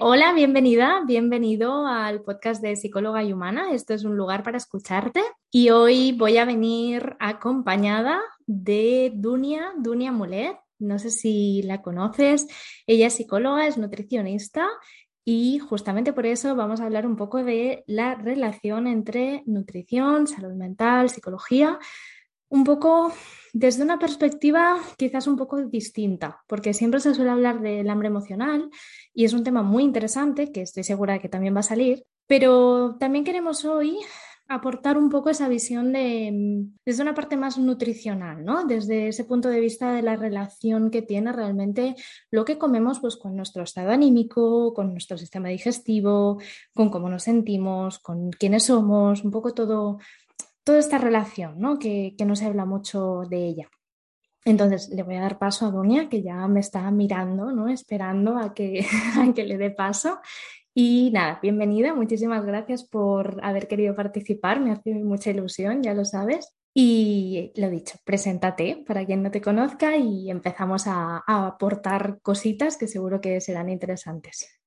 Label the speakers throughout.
Speaker 1: Hola, bienvenida, bienvenido al podcast de Psicóloga y Humana. Esto es un lugar para escucharte y hoy voy a venir acompañada de Dunia, Dunia Mulet. No sé si la conoces. Ella es psicóloga, es nutricionista y justamente por eso vamos a hablar un poco de la relación entre nutrición, salud mental, psicología, un poco desde una perspectiva quizás un poco distinta, porque siempre se suele hablar del hambre emocional y es un tema muy interesante que estoy segura de que también va a salir, pero también queremos hoy aportar un poco esa visión de, desde una parte más nutricional, ¿no? Desde ese punto de vista de la relación que tiene realmente lo que comemos pues, con nuestro estado anímico, con nuestro sistema digestivo, con cómo nos sentimos, con quiénes somos, un poco todo toda esta relación, ¿no? Que, no se habla mucho de ella. Entonces le voy a dar paso a Doña, que ya me está mirando, ¿no? Esperando a que, a que le dé paso. Y nada, bienvenida, muchísimas gracias por haber querido participar, me hace mucha ilusión, ya lo sabes. Y lo dicho, preséntate para quien no te conozca y empezamos a aportar cositas que seguro que serán interesantes.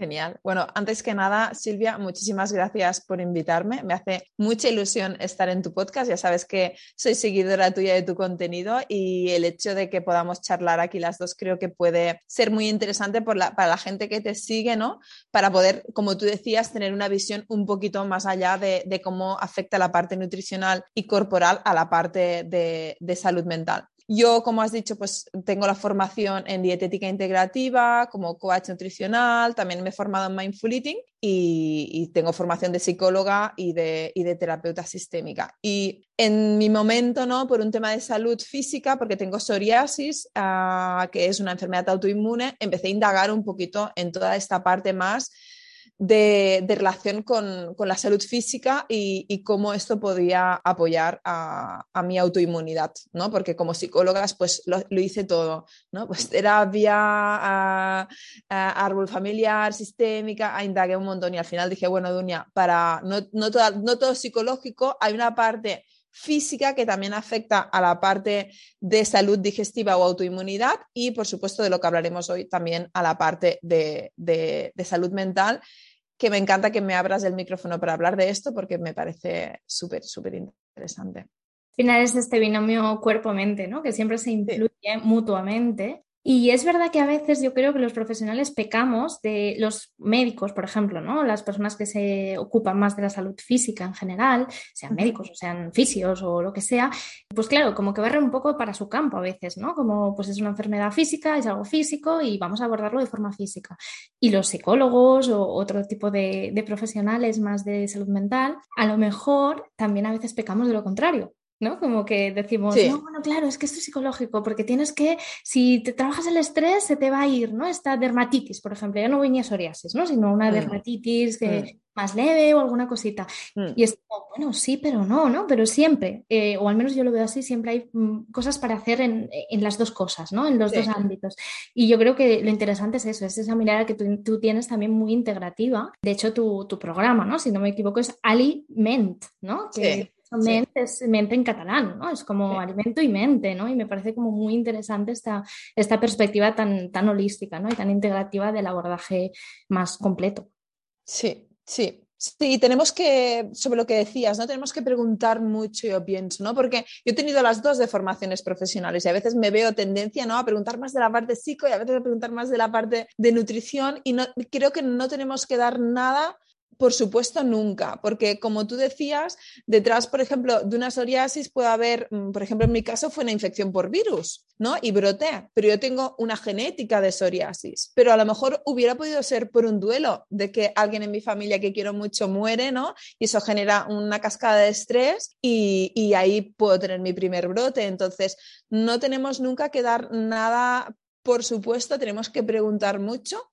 Speaker 2: Genial. Bueno, antes que nada, Silvia, muchísimas gracias por invitarme. Me hace mucha ilusión estar en tu podcast. Ya sabes que soy seguidora tuya de tu contenido y el hecho de que podamos charlar aquí las dos creo que puede ser muy interesante para la gente que te sigue, ¿no? Para poder, como tú decías, tener una visión un poquito más allá de, cómo afecta la parte nutricional y corporal a la parte de salud mental. Yo, como has dicho, pues tengo la formación en dietética integrativa, como coach nutricional, también me he formado en mindful eating y, tengo formación de psicóloga y de, y de, terapeuta sistémica. Y en mi momento, ¿no? Por un tema de salud física, porque tengo psoriasis, ah, que es una enfermedad autoinmune, empecé a indagar un poquito en toda esta parte más de, relación con, la salud física y, cómo esto podía apoyar a, mi autoinmunidad, ¿no? Porque como psicólogas, pues lo, hice todo, ¿no? Pues terapia, árbol familiar, sistémica, indagué un montón y al final dije, bueno, Dunia, para no, no, no todo psicológico, hay una parte física que también afecta a la parte de salud digestiva o autoinmunidad y por supuesto de lo que hablaremos hoy también a la parte de, de salud mental que me encanta que me abras el micrófono para hablar de esto porque me parece súper, súper interesante.
Speaker 1: Al final es este binomio cuerpo-mente, ¿no? Que siempre se influye mutuamente y es verdad que a veces yo creo que los profesionales pecamos de los médicos, por ejemplo, ¿no? Las personas que se ocupan más de la salud física en general, sean médicos o sean fisios o lo que sea, pues claro, como que barren un poco para su campo a veces, ¿no? Como pues es una enfermedad física, es algo físico y vamos a abordarlo de forma física. Y los psicólogos o otro tipo de, de profesionales más de salud mental, a lo mejor también a veces pecamos de lo contrario. ¿No? Como que decimos, no, bueno, claro, es que esto es psicológico, porque tienes que, si te trabajas el estrés, se te va a ir, ¿no? Esta dermatitis, por ejemplo, ya no voy ni a psoriasis, ¿no? Sino una mm. dermatitis mm. más leve o alguna cosita. Mm. Y es como, bueno, sí, pero no, ¿no? Pero siempre, eh, o al menos yo lo veo así, siempre hay cosas para hacer en, las dos cosas, ¿no? En los dos ámbitos. Y yo creo que lo interesante es eso, es esa mirada que tú, tienes también muy integrativa. De hecho, tu, tu, programa, ¿no? Si no me equivoco, es Aliment, ¿no? Que, mente es mente en catalán, ¿no? Es como alimento y mente, ¿no? Y me parece como muy interesante esta, esta perspectiva tan, tan holística, ¿no? Y tan integrativa del abordaje más completo.
Speaker 2: Sí, sí. Sí, tenemos que, sobre lo que decías, ¿no? Tenemos que preguntar mucho, yo pienso, ¿no? Porque yo he tenido las dos de formaciones profesionales y a veces me veo tendencia, ¿no? A preguntar más de la parte psico y a veces a preguntar más de la parte de nutrición y no, creo que no tenemos que dar nada por supuesto, nunca, porque como tú decías, detrás, por ejemplo, de una psoriasis puede haber, mm, por ejemplo, en mi caso fue una infección por virus, ¿no? Y broté, pero yo tengo una genética de psoriasis, pero a lo mejor hubiera podido ser por un duelo de que alguien en mi familia que quiero mucho muere, ¿no? Y eso genera una cascada de estrés y, y ahí puedo tener mi primer brote. Entonces, no tenemos nunca que dar nada por supuesto, tenemos que preguntar mucho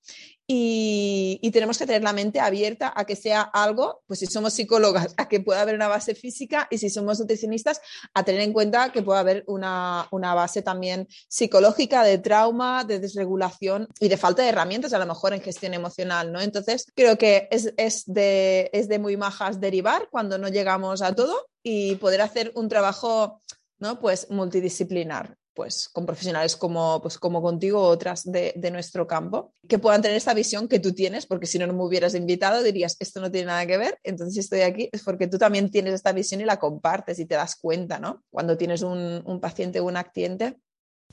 Speaker 2: y, tenemos que tener la mente abierta a que sea algo, pues si somos psicólogas, a que pueda haber una base física y si somos nutricionistas, a tener en cuenta que puede haber una, base también psicológica de trauma, de desregulación y de falta de herramientas, a lo mejor en gestión emocional, ¿no? Entonces, creo que es, es, de, es de muy majas derivar cuando no llegamos a todo y poder hacer un trabajo, ¿no? Pues multidisciplinar pues con profesionales como, pues, como contigo otras de, nuestro campo, que puedan tener esta visión que tú tienes, porque si no, no me hubieras invitado, dirías, esto no tiene nada que ver, entonces si estoy aquí es porque tú también tienes esta visión y la compartes y te das cuenta, ¿no? Cuando tienes un, un paciente o una cliente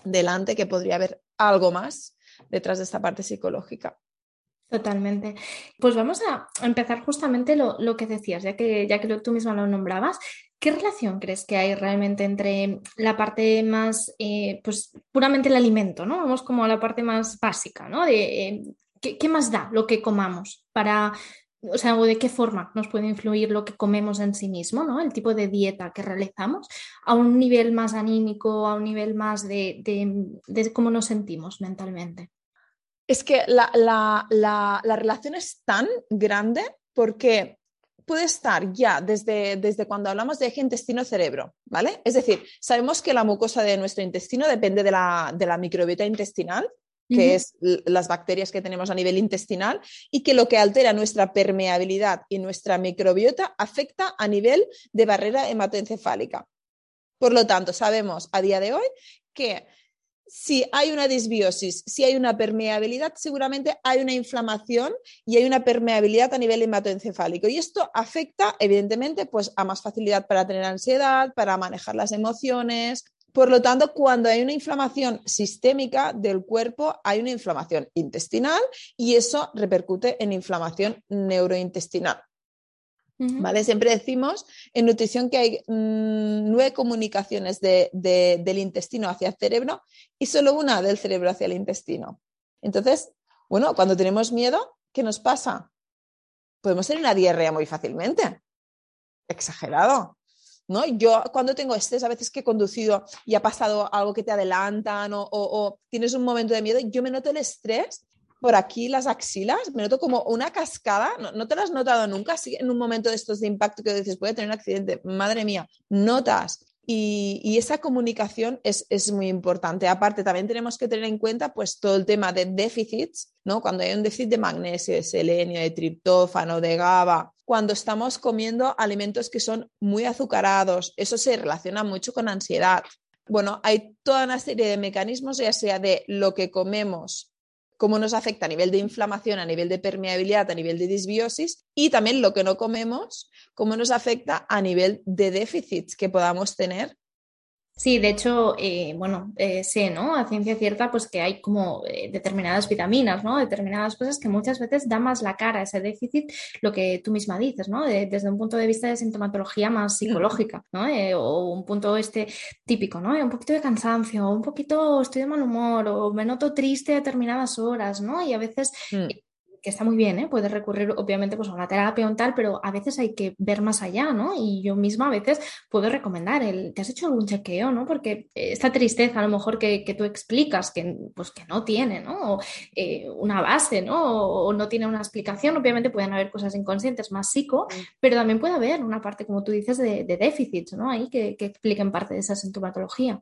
Speaker 2: delante que podría haber algo más detrás de esta parte psicológica.
Speaker 1: Totalmente. Pues vamos a empezar justamente lo, que decías, ya que, ya que tú misma lo nombrabas, ¿Qué relación crees que hay realmente entre la parte más, eh, pues puramente el alimento, ¿no? Vamos como a la parte más básica, ¿no? De eh, ¿qué, más da lo que comamos para, o sea, de qué forma nos puede influir lo que comemos en sí mismo, ¿no? El tipo de dieta que realizamos a un nivel más anímico, a un nivel más de, de, cómo nos sentimos mentalmente.
Speaker 2: Es que la, la, la, la relación es tan grande porque puede estar ya desde, desde cuando hablamos de eje intestino-cerebro, ¿vale? Es decir, sabemos que la mucosa de nuestro intestino depende de la, de la microbiota intestinal, que es las bacterias que tenemos a nivel intestinal, y que lo que altera nuestra permeabilidad y nuestra microbiota afecta a nivel de barrera hematoencefálica. Por lo tanto, sabemos a día de hoy que si hay una disbiosis, si hay una permeabilidad, seguramente hay una inflamación y hay una permeabilidad a nivel hematoencefálico. Y esto afecta, evidentemente, pues, a más facilidad para tener ansiedad, para manejar las emociones. Por lo tanto, cuando hay una inflamación sistémica del cuerpo, hay una inflamación intestinal y eso repercute en inflamación neurointestinal. ¿Vale? Siempre decimos en nutrición que hay mm, nueve comunicaciones del intestino hacia el cerebro y solo una del cerebro hacia el intestino. Entonces, bueno, cuando tenemos miedo, ¿qué nos pasa? Podemos tener una diarrea muy fácilmente. Exagerado. ¿No? Yo cuando tengo estrés, a veces que he conducido y ha pasado algo que te adelantan o, o tienes un momento de miedo, yo me noto el estrés por aquí las axilas, me noto como una cascada, no, te lo has notado nunca, así en un momento de estos de impacto que dices, puede tener un accidente, madre mía, notas. Y, esa comunicación es, es, muy importante. Aparte, también tenemos que tener en cuenta pues, todo el tema de déficits, ¿no? Cuando hay un déficit de magnesio, de selenio, de triptófano, de GABA, cuando estamos comiendo alimentos que son muy azucarados, eso se relaciona mucho con ansiedad. Bueno, hay toda una serie de mecanismos, ya sea de lo que comemos cómo nos afecta a nivel de inflamación, a nivel de permeabilidad, a nivel de disbiosis y también lo que no comemos, cómo nos afecta a nivel de déficits que podamos tener
Speaker 1: Sí, de hecho, eh, bueno, eh, sé, ¿no? A ciencia cierta, pues que hay como eh, determinadas vitaminas, ¿no? Determinadas cosas que muchas veces da más la cara a ese déficit, lo que tú misma dices, ¿no? desde un punto de vista de sintomatología más psicológica, ¿no? o un punto este típico, ¿no? Un poquito de cansancio, un poquito estoy de mal humor, o me noto triste a determinadas horas, ¿no? Y a veces mm que está muy bien, ¿eh? puedes recurrir obviamente pues, a una terapia o tal, pero a veces hay que ver más allá, ¿no? Y yo misma a veces puedo recomendar el, ¿te has hecho algún chequeo, ¿no? Porque esta tristeza a lo mejor que, tú explicas que, pues, que no tiene, ¿no? Eh, una base, ¿no? O, no tiene una explicación, obviamente pueden haber cosas inconscientes más psico, pero también puede haber una parte, como tú dices, de, de déficits, ¿no? Ahí que, que expliquen parte de esa sintomatología.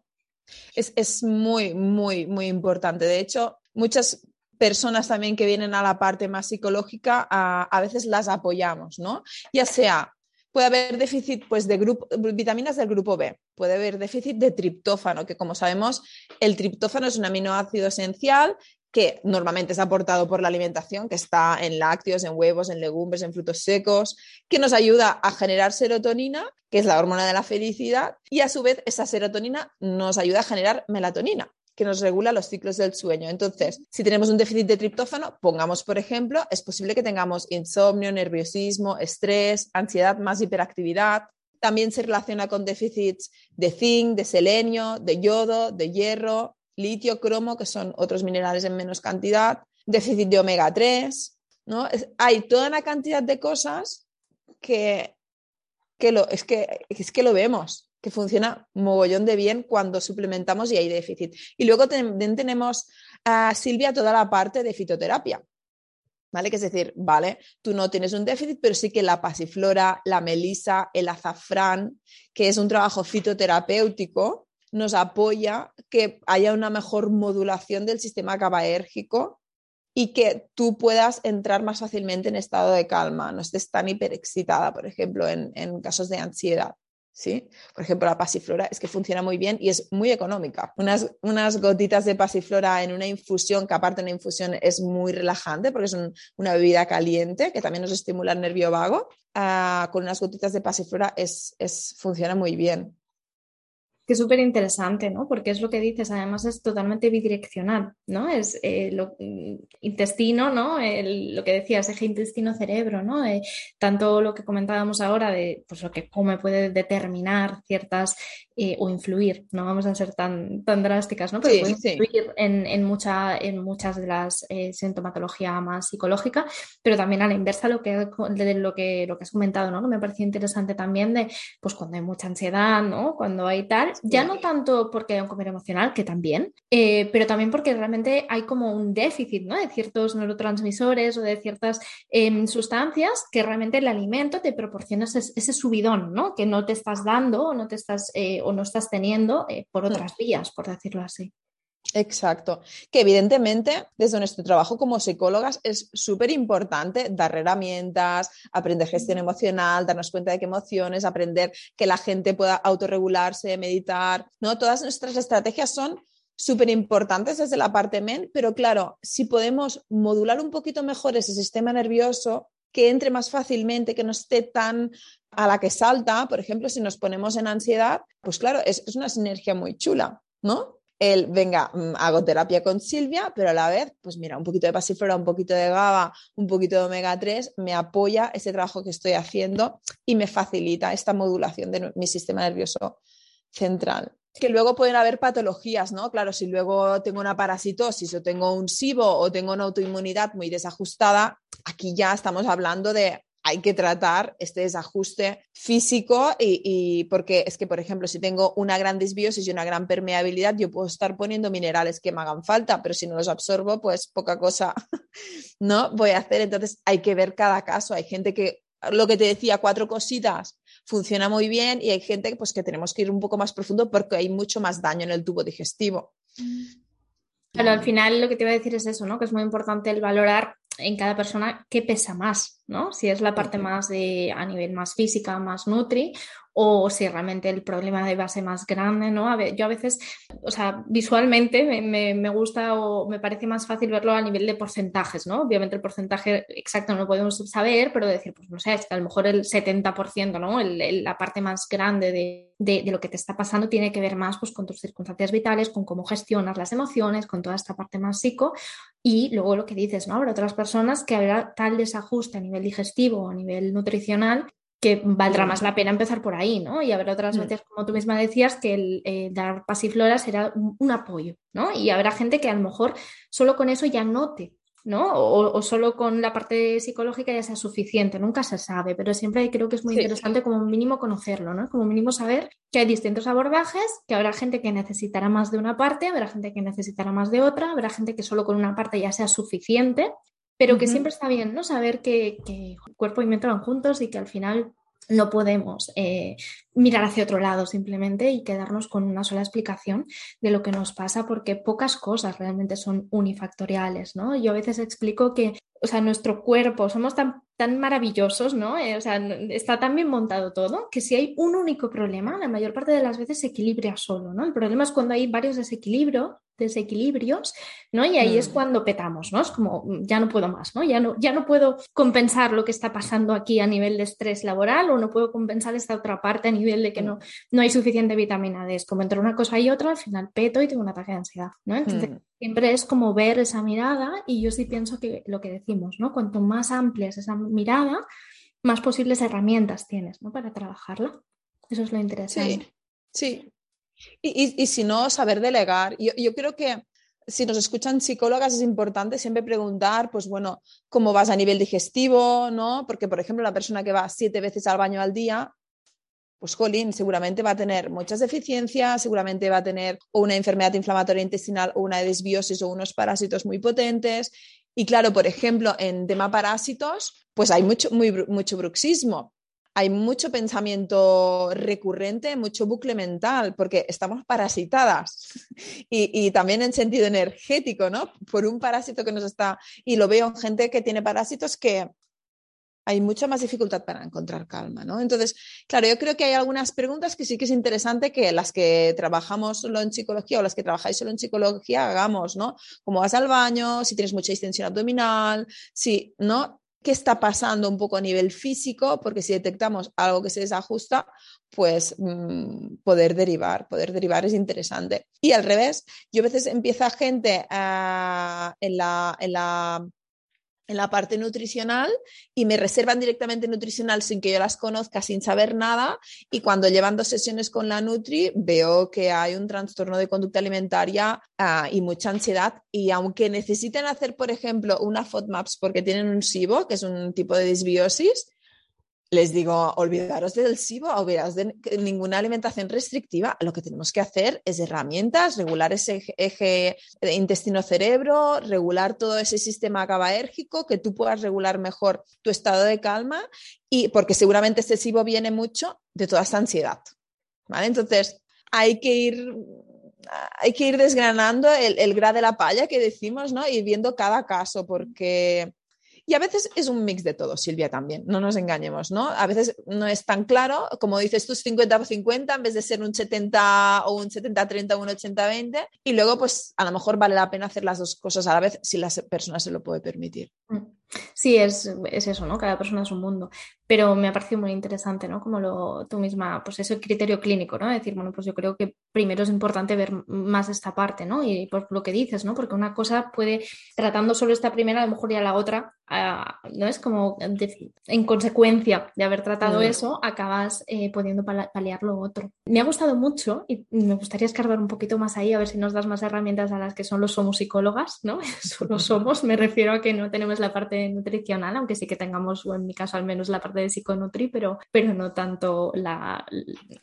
Speaker 2: Es, es, muy, muy, muy importante. De hecho, muchas personas también que vienen a la parte más psicológica, a, veces las apoyamos, ¿no? Ya sea, puede haber déficit pues, de grupo, vitaminas del grupo B, puede haber déficit de triptófano, que como sabemos, el triptófano es un aminoácido esencial que normalmente es aportado por la alimentación, que está en lácteos, en huevos, en legumbres, en frutos secos, que nos ayuda a generar serotonina, que es la hormona de la felicidad, y a su vez esa serotonina nos ayuda a generar melatonina, que nos regula los ciclos del sueño. Entonces, si tenemos un déficit de triptófano, pongamos, por ejemplo, es posible que tengamos insomnio, nerviosismo, estrés, ansiedad, más hiperactividad. También se relaciona con déficits de zinc, de selenio, de yodo, de hierro, litio, cromo, que son otros minerales en menos cantidad, déficit de omega 3. ¿no? hay toda una cantidad de cosas que, que, lo, es, que, es que lo vemos que funciona mogollón de bien cuando suplementamos y hay déficit. Y luego también tenemos a Silvia toda la parte de fitoterapia. ¿Vale? Que es decir, vale, tú no tienes un déficit, pero sí que la pasiflora, la melisa, el azafrán, que es un trabajo fitoterapéutico, nos apoya que haya una mejor modulación del sistema GABAérgico y que tú puedas entrar más fácilmente en estado de calma, no estés tan hiperexcitada, por ejemplo, en, en casos de ansiedad. ¿Sí? Por ejemplo, la pasiflora es que funciona muy bien y es muy económica. Unas, unas gotitas de pasiflora en una infusión, que aparte una infusión es muy relajante porque es una bebida caliente que también nos estimula el nervio vago, ah, con unas gotitas de pasiflora es, es, funciona muy bien
Speaker 1: que es súper interesante, ¿no? Porque es lo que dices, además es totalmente bidireccional, ¿no? Es eh, lo, mm, intestino, ¿no? lo que decías, eje intestino-cerebro, ¿no? Eh, tanto lo que comentábamos ahora de pues, lo que come puede determinar ciertas eh, o influir, no vamos a ser tan, tan drásticas, ¿no? Pero puede influir en, en, mucha, en muchas de las sintomatología más psicológica, pero también a la inversa lo que, de lo que, lo que has comentado, ¿no? Que me pareció interesante también de, pues cuando hay mucha ansiedad, ¿no? Cuando hay tal, ya no tanto porque hay un comer emocional, que también, eh, pero también porque realmente hay como un déficit ¿no? de ciertos neurotransmisores o de ciertas em, sustancias que realmente el alimento te proporciona ese, subidón, ¿no? Que no te estás dando o no te estás eh, o no estás teniendo eh, por otras vías, por decirlo así.
Speaker 2: Exacto. Que evidentemente desde nuestro trabajo como psicólogas es súper importante dar herramientas, aprender gestión emocional, darnos cuenta de qué emociones, aprender que la gente pueda autorregularse, meditar, ¿no? Todas nuestras estrategias son súper importantes desde la parte men, pero claro, si podemos modular un poquito mejor ese sistema nervioso, que entre más fácilmente, que no esté tan a la que salta, por ejemplo, si nos ponemos en ansiedad, pues claro, es, es una sinergia muy chula, ¿no? El, venga, mm, hago terapia con Silvia, pero a la vez, pues mira, un poquito de pasiflora, un poquito de GABA, un poquito de omega 3, me apoya ese trabajo que estoy haciendo y me facilita esta modulación de mi sistema nervioso central. Que luego pueden haber patologías, ¿no? Claro, si luego tengo una parasitosis o tengo un SIBO o tengo una autoinmunidad muy desajustada, aquí ya estamos hablando de hay que tratar este desajuste físico y, porque es que, por ejemplo, si tengo una gran disbiosis y una gran permeabilidad, yo puedo estar poniendo minerales que me hagan falta, pero si no los absorbo, pues poca cosa no voy a hacer. Entonces hay que ver cada caso. Hay gente que lo que te decía, cuatro cositas, funciona muy bien y hay gente pues, que tenemos que ir un poco más profundo porque hay mucho más daño en el tubo digestivo.
Speaker 1: Claro, al final lo que te iba a decir es eso, ¿no? Que es muy importante el valorar en cada persona qué pesa más, ¿no? Si es la parte más de a nivel más física, más nutri, o si realmente el problema de base más grande, ¿no? A ver, yo a veces, o sea, visualmente me, me, gusta o me parece más fácil verlo a nivel de porcentajes, ¿no? Obviamente el porcentaje exacto no lo podemos saber, pero decir, pues no sé, es que a lo mejor el 70%, ¿no? la parte más grande de, de, lo que te está pasando tiene que ver más pues, con tus circunstancias vitales, con cómo gestionas las emociones, con toda esta parte más psico y luego lo que dices, ¿no? Habrá otras personas que habrá tal desajuste a nivel digestivo o a nivel nutricional que valdrá más la pena empezar por ahí, ¿no? Y habrá otras mm. veces, como tú misma decías, que el eh, dar pasiflora será un, apoyo, ¿no? Y habrá gente que a lo mejor solo con eso ya note, ¿no? O, solo con la parte psicológica ya sea suficiente, nunca se sabe, pero siempre creo que es muy interesante como mínimo conocerlo, ¿no? Como mínimo saber que hay distintos abordajes, que habrá gente que necesitará más de una parte, habrá gente que necesitará más de otra, habrá gente que solo con una parte ya sea suficiente pero que siempre está bien, ¿no? Saber que, que, cuerpo y mente van juntos y que al final no podemos eh, mirar hacia otro lado simplemente y quedarnos con una sola explicación de lo que nos pasa porque pocas cosas realmente son unifactoriales, ¿no? Yo a veces explico que, o sea, nuestro cuerpo, somos tan, tan maravillosos, ¿no? Eh, o sea, está tan bien montado todo que si hay un único problema, la mayor parte de las veces se equilibra solo, ¿no? El problema es cuando hay varios desequilibrios desequilibrios, ¿no? Y ahí es mm. cuando petamos, ¿no? Es como, mm, ya no puedo más, ¿no? Ya no, ya no puedo compensar lo que está pasando aquí a nivel de estrés laboral o no puedo compensar esta otra parte a nivel de que mm. no, no hay suficiente vitamina D. Es como entre una cosa y otra, al final peto y tengo un ataque de ansiedad, ¿no? Entonces, siempre es como ver esa mirada y yo sí pienso que lo que decimos, ¿no? Cuanto más amplia es esa mirada, más posibles herramientas tienes, ¿no? Para trabajarla. Eso es lo interesante.
Speaker 2: Sí, sí. Y, si no, saber delegar. Yo, yo creo que si nos escuchan psicólogas es importante siempre preguntar, pues bueno, cómo vas a nivel digestivo, ¿no? Porque, por ejemplo, la persona que va siete veces al baño al día, pues Colin seguramente va a tener muchas deficiencias, seguramente va a tener una enfermedad inflamatoria intestinal o una desbiosis o unos parásitos muy potentes. Y claro, por ejemplo, en tema parásitos, pues hay mucho, mucho bruxismo, hay mucho pensamiento recurrente, mucho bucle mental, porque estamos parasitadas y, y, también en sentido energético, ¿no? Por un parásito que nos está, y lo veo en gente que tiene parásitos que hay mucha más dificultad para encontrar calma, ¿no? Entonces, claro, yo creo que hay algunas preguntas que sí que es interesante que las que trabajamos solo en psicología o las que trabajáis solo en psicología hagamos, ¿no? Cómo vas al baño, si tienes mucha distensión abdominal, si, ¿no? ¿Qué está pasando un poco a nivel físico? Porque si detectamos algo que se desajusta, pues mmm, poder derivar, poder derivar es interesante. Y al revés, yo a veces empieza gente uh, en, la, en la en la parte nutricional y me reservan directamente nutricional sin que yo las conozca, sin saber nada. Y cuando llevan dos sesiones con la Nutri, veo que hay un trastorno de conducta alimentaria uh, y mucha ansiedad. Y aunque necesiten hacer, por ejemplo, una FODMAPS porque tienen un SIBO, que es un tipo de disbiosis, les digo, olvidaros del SIBO, olvidaros de ninguna alimentación restrictiva. Lo que tenemos que hacer es herramientas, regular ese eje intestino-cerebro, regular todo ese sistema GABAérgico, que tú puedas regular mejor tu estado de calma y porque seguramente ese SIBO viene mucho de toda esta ansiedad. ¿vale? Entonces, hay que ir hay que ir desgranando el, el de la palla que decimos, ¿no? Y viendo cada caso, porque y a veces es un mix de todo, Silvia, también, no nos engañemos, ¿no? A veces no es tan claro, como dices tú, 50 por 50 en vez de ser un 70 o un 70-30 o un 80-20. Y luego, pues a lo mejor vale la pena hacer las dos cosas a la vez si la persona se lo puede permitir.
Speaker 1: Mm. Sí, es, es, eso, ¿no? Cada persona es un mundo. Pero me ha parecido muy interesante, ¿no? Como lo, tú misma, pues ese criterio clínico, ¿no? Decir, bueno, pues yo creo que primero es importante ver más esta parte, ¿no? Y por lo que dices, ¿no? Porque una cosa puede, tratando solo esta primera, a lo mejor ya la otra, uh, ¿no? Es como de, en consecuencia de haber tratado mm. eso, acabas eh, pudiendo paliar lo otro. Me ha gustado mucho y me gustaría escarbar un poquito más ahí, a ver si nos das más herramientas a las que son los somos psicólogas, ¿no? solo somos, me refiero a que no tenemos la parte nutricional, aunque sí que tengamos, o en mi caso al menos, la parte de psiconutri, pero, pero no tanto la,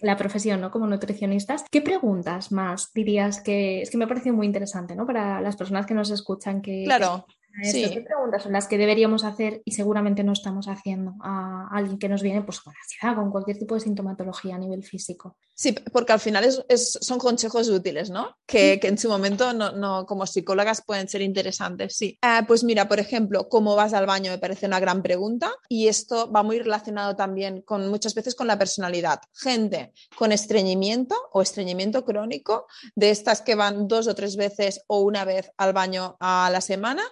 Speaker 1: la profesión ¿no? como nutricionistas. ¿Qué preguntas más dirías que es que me ha parecido muy interesante ¿no? para las personas que nos escuchan? Que,
Speaker 2: claro.
Speaker 1: Sí. ¿Qué preguntas son las que deberíamos hacer y seguramente no estamos haciendo a alguien que nos viene pues, con ansiedad, con cualquier tipo de sintomatología a nivel físico?
Speaker 2: Sí, porque al final es, es, son consejos útiles, ¿no? Que, que en su momento no, no, como psicólogas pueden ser interesantes, sí. Eh, pues mira, por ejemplo, ¿cómo vas al baño? Me parece una gran pregunta y esto va muy relacionado también con muchas veces con la personalidad. Gente con estreñimiento o estreñimiento crónico, de estas que van dos o tres veces o una vez al baño a la semana,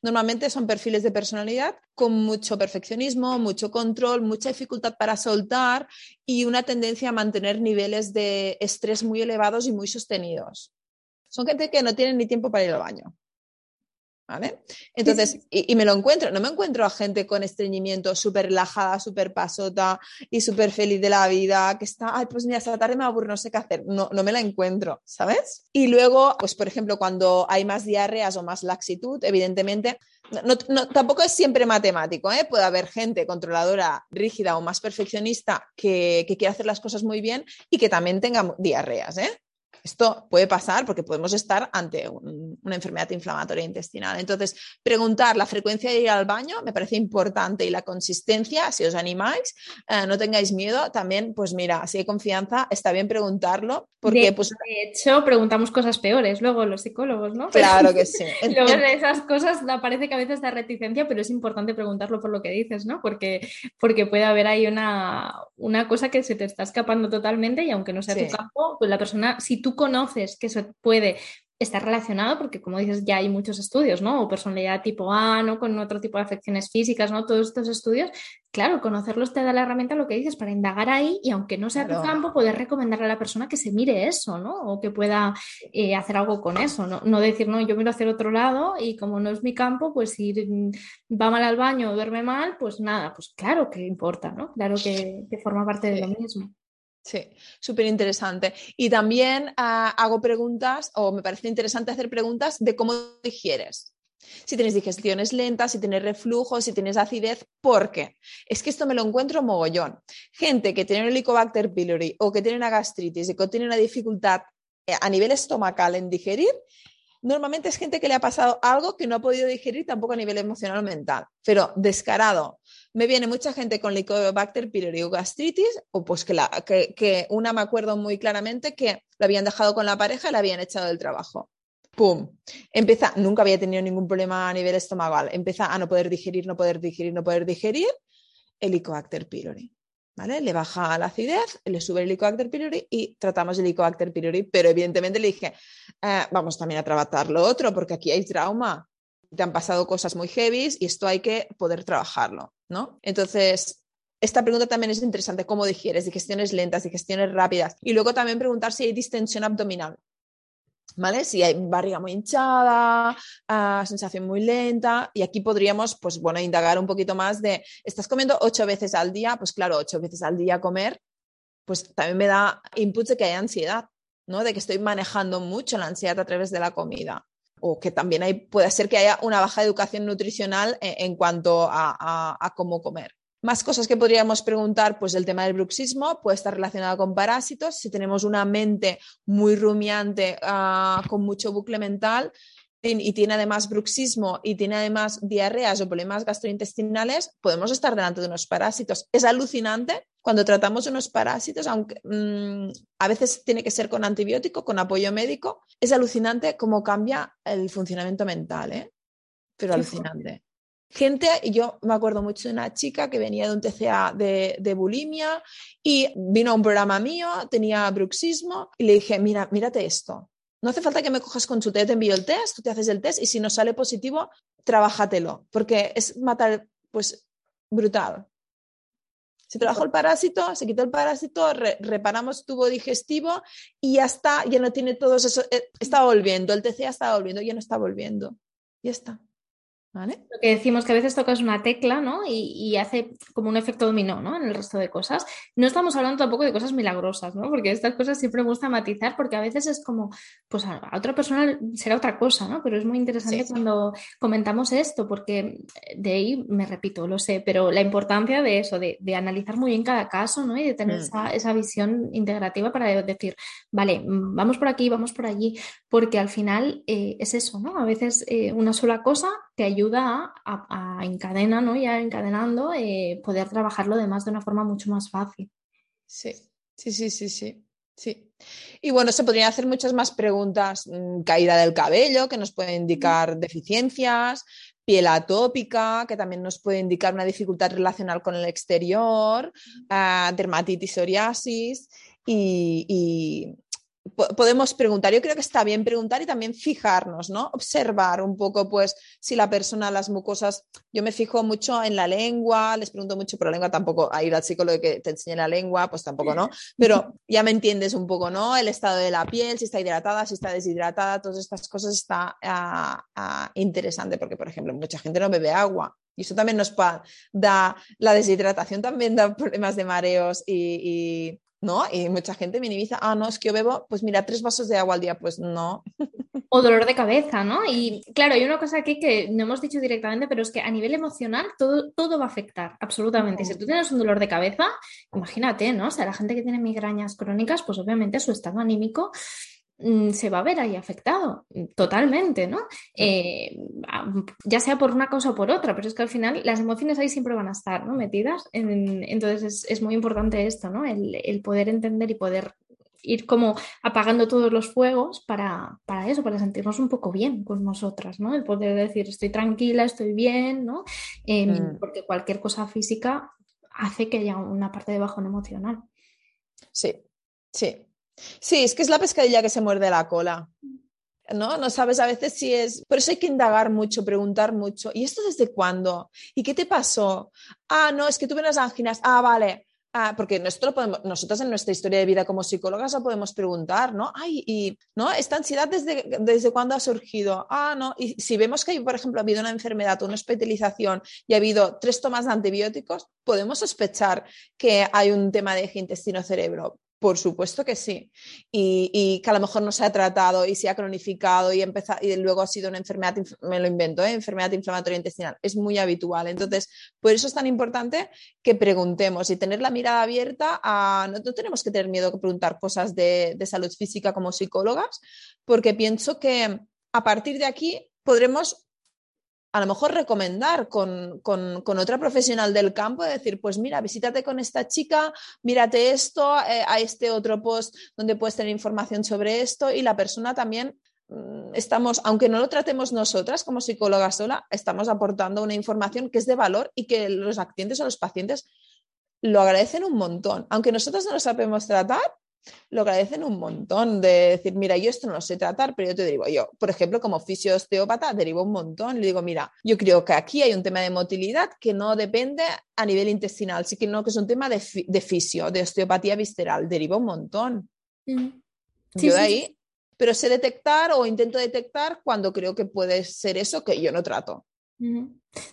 Speaker 2: Normalmente son perfiles de personalidad con mucho perfeccionismo, mucho control, mucha dificultad para soltar y una tendencia a mantener niveles de estrés muy elevados y muy sostenidos. Son gente que no tienen ni tiempo para ir al baño. ¿Vale? Entonces, y, y, me lo encuentro, no me encuentro a gente con estreñimiento súper relajada, súper pasota y súper feliz de la vida, que está, ay, pues mira, esta tarde me aburro, no sé qué hacer. No, no me la encuentro, ¿sabes? Y luego, pues por ejemplo, cuando hay más diarreas o más laxitud, evidentemente, no, no, tampoco es siempre matemático, ¿eh? puede haber gente controladora, rígida o más perfeccionista que, que quiere hacer las cosas muy bien y que también tenga diarreas, ¿eh? Esto puede pasar porque podemos estar ante un, una enfermedad inflamatoria intestinal. Entonces, preguntar la frecuencia de ir al baño me parece importante y la consistencia, si os animáis, eh, no tengáis miedo. También, pues mira, si hay confianza, está bien preguntarlo. Porque,
Speaker 1: de,
Speaker 2: pues,
Speaker 1: de hecho, preguntamos cosas peores luego los psicólogos, ¿no?
Speaker 2: Claro que sí.
Speaker 1: luego de esas cosas parece que a veces da reticencia, pero es importante preguntarlo por lo que dices, ¿no? Porque, porque puede haber ahí una, una cosa que se te está escapando totalmente y aunque no sea sí. tu campo, pues la persona, si tú conoces que eso puede estar relacionado, porque como dices, ya hay muchos estudios, ¿no? O personalidad tipo A, ¿no? Con otro tipo de afecciones físicas, ¿no? Todos estos estudios, claro, conocerlos te da la herramienta, lo que dices, para indagar ahí y aunque no sea claro. tu campo, poder recomendarle a la persona que se mire eso, ¿no? O que pueda eh, hacer algo con eso, ¿no? No decir, no, yo miro hacia el otro lado y como no es mi campo, pues si va mal al baño o duerme mal, pues nada, pues claro que importa, ¿no? Claro que, que forma parte de lo mismo.
Speaker 2: Sí, súper interesante. Y también uh, hago preguntas, o me parece interesante hacer preguntas de cómo digieres. si tienes digestiones lentas, si tienes reflujo, si tienes acidez, ¿por qué? Es que esto me lo encuentro mogollón. Gente que tiene un Helicobacter pylori o que tiene una gastritis y que tiene una dificultad eh, a nivel estomacal en digerir, normalmente es gente que le ha pasado algo que no ha podido digerir tampoco a nivel emocional o mental, pero descarado. Me viene mucha gente con Helicobacter pylori o gastritis, o pues que, una me acuerdo muy claramente que la habían dejado con la pareja y la habían echado del trabajo. ¡Pum! Empieza, nunca había tenido ningún problema a nivel estomacal, empieza a no poder digerir, no poder digerir, no poder digerir, Helicobacter pylori. ¿Vale? Le baja la acidez, le sube el Helicobacter pylori y tratamos el Helicobacter pylori, pero evidentemente le dije, eh, vamos también a tratar lo otro, porque aquí hay trauma, te han pasado cosas muy heavy y esto hay que poder trabajarlo, ¿no? Entonces, esta pregunta también es interesante, ¿cómo digieres? Digestiones lentas, digestiones rápidas. Y luego también preguntar si hay distensión abdominal. ¿vale? Si hay barriga muy hinchada, ah, sensación muy lenta, y aquí podríamos, pues bueno, indagar un poquito más de, ¿estás comiendo ocho veces al día? Pues claro, ocho veces al día comer, pues también me da input de que hay ansiedad, ¿no? De que estoy manejando mucho la ansiedad a través de la comida. O que también hay, puede ser que haya una baja educación nutricional en, cuanto a, a cómo comer. Más cosas que podríamos preguntar, pues el tema del bruxismo puede estar relacionado con parásitos. Si tenemos una mente muy rumiante, ah, con mucho bucle mental y, tiene además bruxismo y tiene además diarreas o problemas gastrointestinales, podemos estar delante de unos parásitos. Es alucinante cuando tratamos unos parásitos, aunque mm, a veces tiene que ser con antibiótico, con apoyo médico. Es alucinante cómo cambia el funcionamiento mental, ¿eh? pero alucinante. Gente, y yo me acuerdo mucho de una chica que venía de un TCA de, bulimia y vino a un programa mío, tenía bruxismo y le dije, mira, mírate esto. No hace falta que me cojas con su test, te envío el test, tú te haces el test y si no sale positivo, trabájatelo, porque es matar, pues, brutal. Se trabajó el parásito, se quitó el parásito, reparamos tubo digestivo y ya está, ya no tiene todos eso, eh, está volviendo, el TCA está volviendo, ya no está volviendo. Ya está.
Speaker 1: Lo que decimos que a veces tocas una tecla ¿no? y, hace como un efecto dominó ¿no? en el resto de cosas. No estamos hablando tampoco de cosas milagrosas, ¿no? porque estas cosas siempre me gusta matizar porque a veces es como, pues a, otra persona será otra cosa, ¿no? pero es muy interesante cuando comentamos esto porque de ahí, me repito, lo sé, pero la importancia de eso, de, analizar muy bien cada caso ¿no? y de tener mm. esa, visión integrativa para decir, vale, vamos por aquí, vamos por allí, porque al final eh, es eso, ¿no? A veces eh, una sola cosa te ayuda a, a, encadena, ¿no? Ya encadenando, eh, poder trabajarlo además de una forma mucho más fácil.
Speaker 2: Sí, sí, sí, sí, sí. Sí. Y bueno, se podrían hacer muchas más preguntas. Mm, caída del cabello, que nos puede indicar deficiencias, piel atópica, que también nos puede indicar una dificultad relacional con el exterior, ah, dermatitis, psoriasis y, podemos preguntar. Yo creo que está bien preguntar y también fijarnos, ¿no? Observar un poco, pues, si la persona, las mucosas, yo me fijo mucho en la lengua, les pregunto mucho por la lengua, tampoco a ir al psicólogo que te enseñe la lengua, pues tampoco, ¿no? Pero ya me entiendes un poco, ¿no? El estado de la piel, si está hidratada, si está deshidratada, todas estas cosas está uh, uh, interesante porque, por ejemplo, mucha gente no bebe agua. Y eso también nos da, la deshidratación también da problemas de mareos y, y ¿no? Y mucha gente minimiza, ah, no, es que yo bebo, pues mira, tres vasos de agua al día, pues no.
Speaker 1: O dolor de cabeza, ¿no? Y claro, hay una cosa aquí que no hemos dicho directamente, pero es que a nivel emocional todo, todo va a afectar, absolutamente. Si tú tienes un dolor de cabeza, imagínate, ¿no? O sea, la gente que tiene migrañas crónicas, pues obviamente su estado anímico se va a ver ahí afectado mm, totalmente, ¿no? Eh, ya sea por una cosa o por otra, pero es que al final las emociones ahí siempre van a estar, ¿no? Metidas. entonces es, muy importante esto, ¿no? El, poder entender y poder ir como apagando todos los fuegos para, eso, para sentirnos un poco bien con nosotras, ¿no? El poder decir estoy tranquila, estoy bien, ¿no? Em, mm. Porque cualquier cosa física hace que haya una parte de bajón emocional.
Speaker 2: Sí, sí, Sí, es que es la pescadilla que se muerde la cola. ¿no? No sabes a veces si es... Por eso hay que indagar mucho, preguntar mucho. ¿Y esto desde cuándo? ¿Y qué te pasó? Ah, no, es que tuve unas anginas. Ah, vale. Ah, porque nosotros, podemos, en nuestra historia de vida como psicólogas lo podemos preguntar, ¿no? Ay, y, ¿no? ¿Esta ansiedad desde, desde cuándo ha surgido? Ah, no. Y si vemos que, por ejemplo, ha habido una enfermedad o una hospitalización y ha habido tres tomas de antibióticos, podemos sospechar que hay un tema de eje intestino-cerebro Por supuesto que sí. Y, que a lo mejor no se ha tratado y se ha cronificado y, y luego ha sido una enfermedad, me lo invento, ¿eh? enfermedad inflamatoria intestinal. Es muy habitual. Entonces, por eso es tan importante que preguntemos y tener la mirada abierta a... No, tenemos que tener miedo de preguntar cosas de, de salud física como psicólogas, porque pienso que a partir de aquí podremos a lo mejor recomendar con, otra profesional del campo, de decir, pues mira, visítate con esta chica, mírate esto, eh, a este otro post donde puedes tener información sobre esto y la persona también mm, estamos, aunque no lo tratemos nosotras como psicólogas sola, estamos aportando una información que es de valor y que los clientes o los pacientes lo agradecen un montón. Aunque nosotros no lo sabemos tratar, lo agradecen un montón de decir, mira, yo esto no lo sé tratar, pero yo te derivo. Yo, por ejemplo, como fisiosteópata, derivo un montón. Le digo, mira, yo creo que aquí hay un tema de motilidad que no depende a nivel intestinal, sí que no, que es un tema de, de fisio, de osteopatía visceral, derivo un montón. Mm. yo de ahí, pero sé detectar o intento detectar cuando creo que puede ser eso que yo no trato.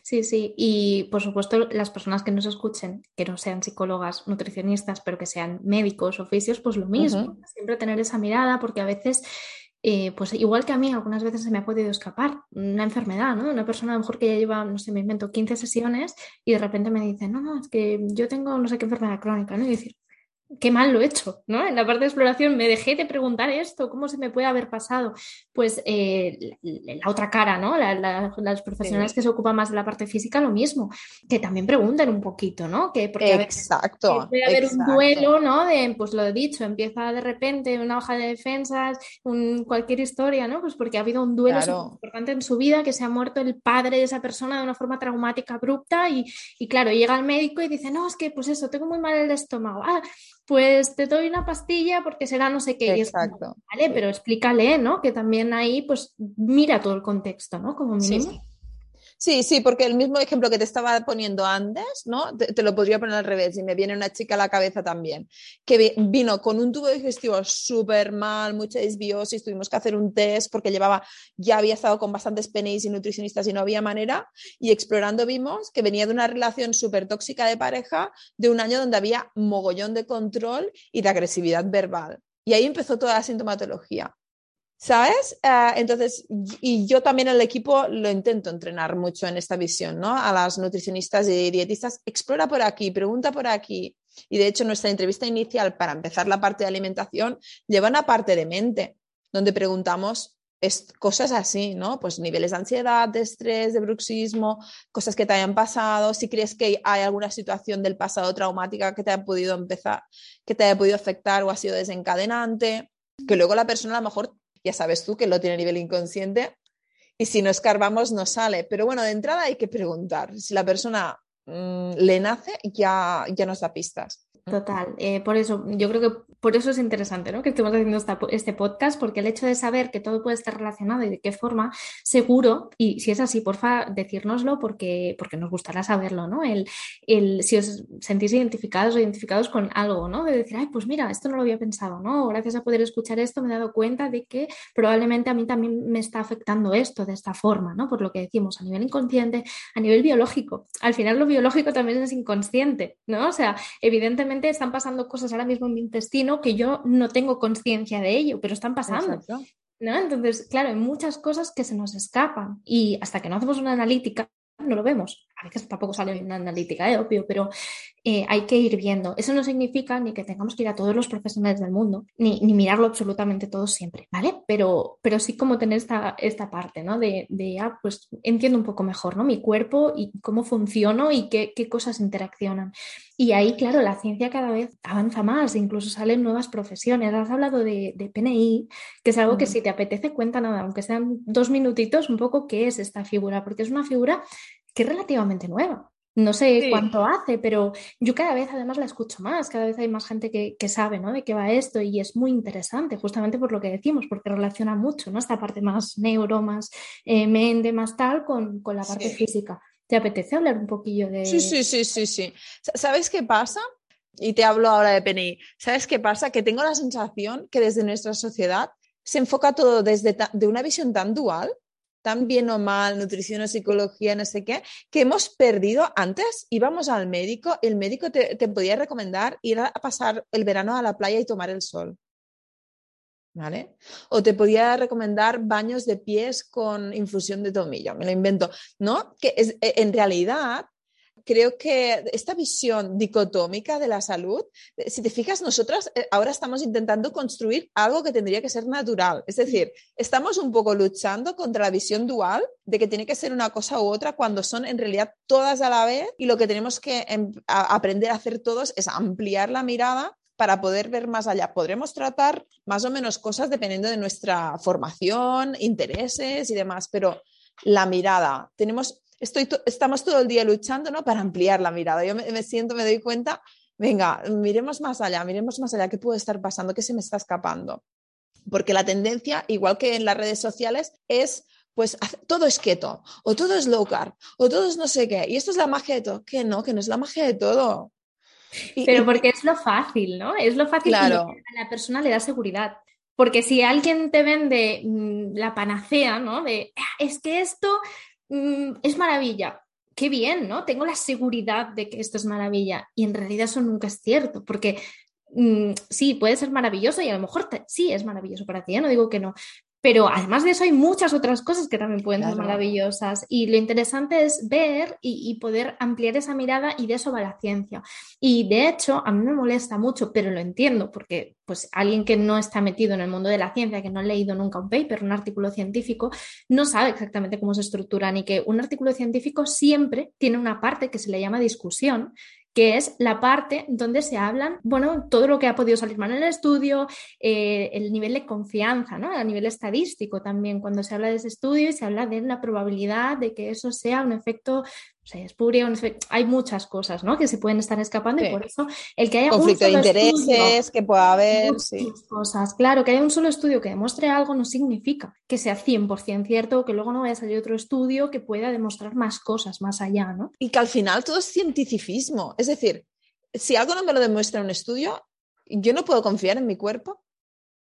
Speaker 1: Sí, sí, y por supuesto las personas que nos escuchen, que no sean psicólogas, nutricionistas, pero que sean médicos, oficios, pues lo mismo, siempre tener esa mirada, porque a veces, eh, pues igual que a mí, algunas veces se me ha podido escapar una enfermedad, ¿no? Una persona a lo mejor que ya lleva, no sé, me invento 15 sesiones y de repente me dice, no, no, es que yo tengo no sé qué enfermedad crónica, ¿no? Y decir, qué mal lo he hecho, ¿no? En la parte de exploración me dejé de preguntar esto, ¿cómo se me puede haber pasado? Pues eh, la, otra cara, ¿no? las profesionales que se ocupan más de la parte física, lo mismo, que también pregunten un poquito, ¿no? Que porque
Speaker 2: exacto,
Speaker 1: puede haber un duelo, ¿no? De, pues lo he dicho, empieza de repente una hoja de defensas, un, cualquier historia, ¿no? Pues porque ha habido un duelo importante en su vida, que se ha muerto el padre de esa persona de una forma traumática abrupta y, y claro, llega al médico y dice, no, es que pues eso, tengo muy mal el estómago. Ah, pues te doy una pastilla porque será no sé qué.
Speaker 2: Exacto.
Speaker 1: vale, pero explícale, ¿no? Que también ahí, pues mira todo el contexto, ¿no? Como mínimo.
Speaker 2: Sí, sí, porque el mismo ejemplo que te estaba poniendo antes, ¿no? Te, lo podría poner al revés y me viene una chica a la cabeza también, que vino con un tubo digestivo súper mal, mucha disbiosis, tuvimos que hacer un test porque llevaba, ya había estado con bastantes PNIs y nutricionistas y no había manera, y explorando vimos que venía de una relación súper tóxica de pareja de un año donde había mogollón de control y de agresividad verbal. Y ahí empezó toda la sintomatología. ¿Sabes? Ah, entonces, y yo también el equipo lo intento entrenar mucho en esta visión, ¿no? A las nutricionistas y dietistas, explora por aquí, pregunta por aquí. Y de hecho, nuestra entrevista inicial para empezar la parte de alimentación lleva una parte de mente, donde preguntamos cosas así, ¿no? Pues niveles de ansiedad, de estrés, de bruxismo, cosas que te hayan pasado, si crees que hay alguna situación del pasado traumática que te haya podido empezar, que te haya podido afectar o ha sido desencadenante, que luego la persona a lo mejor ya sabes tú que lo tiene a nivel inconsciente y si no escarbamos no sale. Pero bueno, de entrada hay que preguntar. Si la persona mm, le nace, ya, ya nos da pistas.
Speaker 1: Total, eh, por eso, yo creo que por eso es interesante ¿no? que estemos haciendo este podcast, porque el hecho de saber que todo puede estar relacionado y de qué forma, seguro, y si es así, porfa, decírnoslo porque, porque nos gustará saberlo, ¿no? El, el, si os sentís identificados o identificados con algo, ¿no? De decir, ay, pues mira, esto no lo había pensado, ¿no? Gracias a poder escuchar esto me he dado cuenta de que probablemente a mí también me está afectando esto de esta forma, ¿no? Por lo que decimos, a nivel inconsciente, a nivel biológico. Al final lo biológico también es inconsciente, ¿no? O sea, evidentemente están pasando cosas ahora mismo en mi intestino que yo no tengo conciencia de ello, pero están pasando. ¿no? Entonces, claro, hay muchas cosas que se nos escapan y hasta que no hacemos una analítica no lo vemos. A veces tampoco sale una analítica, ¿eh? obvio, pero eh, hay que ir viendo. Eso no significa ni que tengamos que ir a todos los profesionales del mundo, ni, mirarlo absolutamente todo siempre, ¿vale? Pero, pero sí como tener esta, esta parte, ¿no? De, de ah, pues entiendo un poco mejor, ¿no? Mi cuerpo y cómo funciono y qué, qué cosas interaccionan. Y ahí, claro, la ciencia cada vez avanza más, incluso salen nuevas profesiones. Has hablado de, de PNI, que es algo que si te apetece, cuenta nada, aunque sean dos minutitos, un poco qué es esta figura, porque es una figura que es relativamente nueva. No sé cuánto hace, pero yo cada vez además la escucho más, cada vez hay más gente que, sabe ¿no? de qué va esto y es muy interesante, justamente por lo que decimos, porque relaciona mucho ¿no? esta parte más neuro, más eh, mente, más tal, con, la parte física. ¿Te apetece hablar un poquillo de...?
Speaker 2: Sí, sí, sí, sí, sí. ¿Sabes qué pasa? Y te hablo ahora de PNI. ¿Sabes qué pasa? Que tengo la sensación que desde nuestra sociedad se enfoca todo desde de una visión tan dual tan bien o mal, nutrición o psicología, no sé qué, que hemos perdido. Antes íbamos al médico, el médico te, te podía recomendar ir a pasar el verano a la playa y tomar el sol. ¿Vale? O te podía recomendar baños de pies con infusión de tomillo, me lo invento, ¿no? Que es, e, en realidad creo que esta visión dicotómica de la salud, si te fijas, nosotras eh, ahora estamos intentando construir algo que tendría que ser natural. Es decir, estamos un poco luchando contra la visión dual de que tiene que ser una cosa u otra cuando son en realidad todas a la vez y lo que tenemos que em, aprender a hacer todos es ampliar la mirada para poder ver más allá. Podremos tratar más o menos cosas dependiendo de nuestra formación, intereses y demás, pero la mirada, tenemos estoy estamos todo el día luchando ¿no? para ampliar la mirada. Yo me, siento, me doy cuenta, venga, miremos más allá, miremos más allá, ¿qué puede estar pasando? ¿Qué se me está escapando? Porque la tendencia, igual que en las redes sociales, es pues todo es keto, o todo es low carb, o todo es no sé qué. Y esto es la magia de todo. Que no, que no es la magia de todo.
Speaker 1: Pero porque es lo fácil, ¿no? Es lo fácil
Speaker 2: claro.
Speaker 1: a la persona le da seguridad. Porque si alguien te vende mm, la panacea, ¿no? De, ah, es que esto Mm, es maravilla. Qué bien, ¿no? Tengo la seguridad de que esto es maravilla. Y en realidad eso nunca es cierto, porque mm, sí, puede ser maravilloso y a lo mejor sí es maravilloso para ti, ya no digo que no, pero además de eso hay muchas otras cosas que también pueden ser maravillosas y lo interesante es ver y, poder ampliar esa mirada y de eso va la ciencia. Y de hecho a mí me molesta mucho, pero lo entiendo porque pues alguien que no está metido en el mundo de la ciencia, que no ha leído nunca un paper, un artículo científico, no sabe exactamente cómo se estructura ni que un artículo científico siempre tiene una parte que se le llama discusión que es la parte donde se hablan, bueno, todo lo que ha podido salir mal en el estudio, eh, el nivel de confianza, ¿no? A nivel estadístico también, cuando se habla de ese estudio y se habla de la probabilidad de que eso sea un efecto se espuria, hay muchas cosas ¿no? que se pueden estar escapando y por eso el que haya
Speaker 2: conflicto de intereses que pueda haber
Speaker 1: cosas claro que haya un solo estudio que demuestre algo no significa que sea 100% cierto o que luego no vaya a salir otro estudio que pueda demostrar más cosas más allá ¿no?
Speaker 2: y que al final todo es cientificismo es decir si algo no me lo demuestra un estudio yo no puedo confiar en mi cuerpo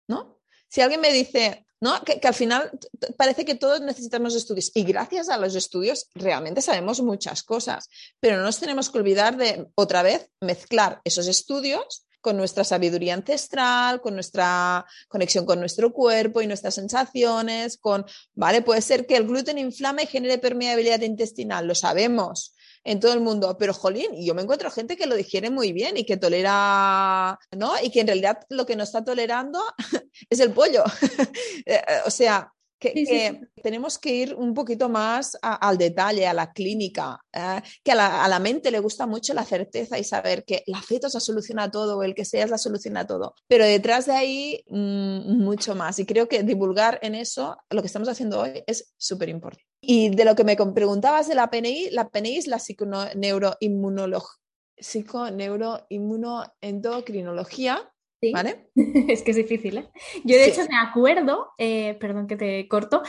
Speaker 2: ¿no? si alguien me dice ¿no? Que, al final parece que todos necesitamos estudios y gracias a los estudios realmente sabemos muchas cosas, pero no nos tenemos que olvidar de otra vez mezclar esos estudios con nuestra sabiduría ancestral, con nuestra conexión con nuestro cuerpo y nuestras sensaciones, con, vale, puede ser que el gluten inflame y genere permeabilidad intestinal, lo sabemos, en todo el mundo. Pero, jolín, yo me encuentro gente que lo digiere muy bien y que tolera, ¿no? Y que en realidad lo que no está tolerando es el pollo. Eh, eh, o sea, que, tenemos que ir un poquito más al detalle, a la clínica, eh, que a la, mente le gusta mucho la certeza y saber que la la soluciona todo o el que sea la soluciona todo, pero detrás de ahí mm, mucho más. Y creo que divulgar en eso, lo que estamos haciendo hoy, es súper importante. Y de lo que me preguntabas de la PNI, la PNI es la psiconeuroinmunología, psiconeuroinmunoendocrinología, ¿Vale?
Speaker 1: es que es difícil, ¿eh? Yo de hecho me acuerdo, eh, perdón que te corto,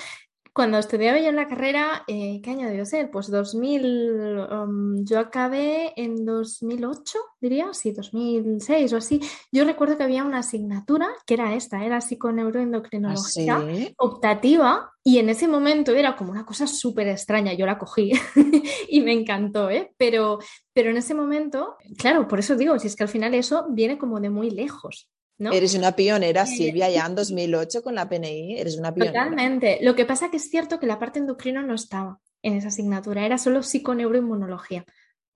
Speaker 1: cuando estudiaba yo en la carrera, eh, ¿qué año debió ser? Pues 2000, um, yo acabé en 2008, diría, sí, 2006 o así. Yo recuerdo que había una asignatura que era esta, era psiconeuroendocrinología ¿Ah, optativa y en ese momento era como una cosa súper extraña, yo la cogí y me encantó, ¿eh? Pero, pero en ese momento, claro, por eso digo, si es que al final eso viene como de muy lejos.
Speaker 2: Eres una pionera, Silvia, ya en 2008 con la PNI, eres una pionera.
Speaker 1: Totalmente. Lo que pasa que es cierto que la parte endocrina no estaba en esa asignatura, era solo psiconeuroinmunología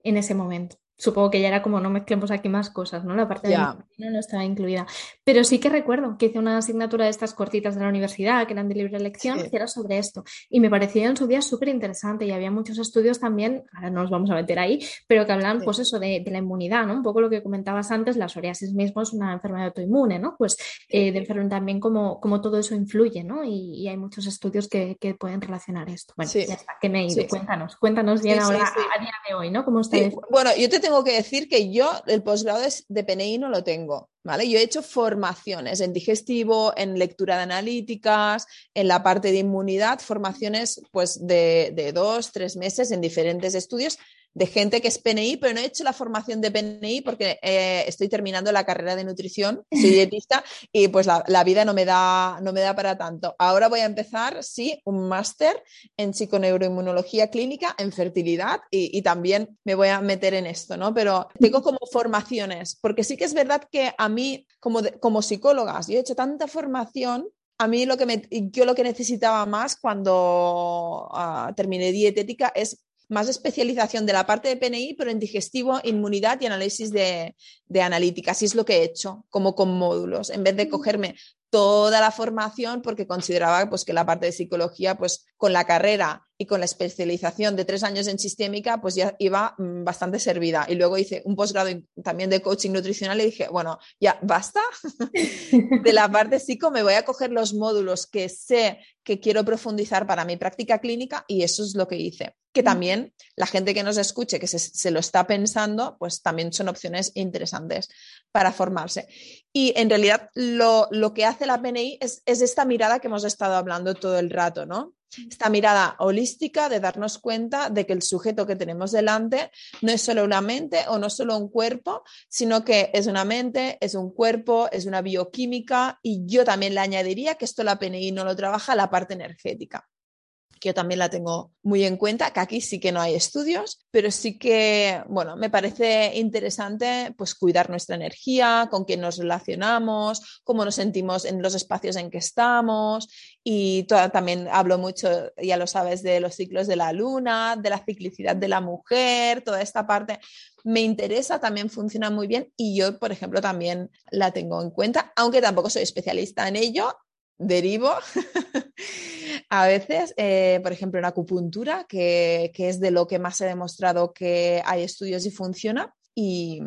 Speaker 1: en ese momento supongo que ya era como no mezclemos aquí más cosas, ¿no? La parte de la no estaba incluida. Pero sí que recuerdo que hice una asignatura de estas cortitas de la universidad, que eran de libre elección, que era sobre esto. Y me pareció en su día súper interesante y había muchos estudios también, ahora no nos vamos a meter ahí, pero que hablan pues eso de, la inmunidad, ¿no? Un poco lo que comentabas antes, la psoriasis mismo es una enfermedad autoinmune, ¿no? Pues eh, de enfermedad también como, como todo eso influye, ¿no? Y, hay muchos estudios que, pueden relacionar esto. Bueno, ya está, que me he ido. Cuéntanos, cuéntanos bien ahora a día de hoy, ¿no? ¿Cómo está?
Speaker 2: Bueno, yo te tengo tengo que decir que yo el posgrado de PNI no lo tengo, ¿vale? Yo he hecho formaciones en digestivo, en lectura de analíticas, en la parte de inmunidad, formaciones pues de, de dos, tres meses en diferentes estudios de gente que es PNI, pero no he hecho la formación de PNI porque eh, estoy terminando la carrera de nutrición, soy dietista y pues la, vida no me, da, no me da para tanto. Ahora voy a empezar, sí, un máster en psiconeuroinmunología clínica, en fertilidad y, también me voy a meter en esto, ¿no? Pero tengo como formaciones, porque sí que es verdad que a mí, como, como psicólogas, yo he hecho tanta formación a mí lo que me, yo lo que necesitaba más cuando ah, terminé dietética es más especialización de la parte de PNI, pero en digestivo, inmunidad y análisis de, de analítica. Así es lo que he hecho, como con módulos, en vez de cogerme toda la formación porque consideraba pues, que la parte de psicología, pues con la carrera y con la especialización de tres años en sistémica, pues ya iba mm, bastante servida. Y luego hice un posgrado también de coaching nutricional y dije, bueno, ya basta de la parte psico, me voy a coger los módulos que sé que quiero profundizar para mi práctica clínica y eso es lo que hice. Que también la gente que nos escuche, que se, lo está pensando, pues también son opciones interesantes para formarse. Y en realidad lo, que hace la PNI es, es esta mirada que hemos estado hablando todo el rato, ¿no? Esta mirada holística de darnos cuenta de que el sujeto que tenemos delante no es solo una mente o no solo un cuerpo, sino que es una mente, es un cuerpo, es una bioquímica y yo también le añadiría que esto la PNI no lo trabaja la parte energética que yo también la tengo muy en cuenta, que aquí sí que no hay estudios, pero sí que, bueno, me parece interesante pues cuidar nuestra energía, con quién nos relacionamos, cómo nos sentimos en los espacios en que estamos. Y también hablo mucho, ya lo sabes, de los ciclos de la luna, de la ciclicidad de la mujer, toda esta parte. Me interesa, también funciona muy bien y yo, por ejemplo, también la tengo en cuenta, aunque tampoco soy especialista en ello, derivo a veces, eh, por ejemplo, en acupuntura, que, es de lo que más he demostrado que hay estudios y funciona. Y,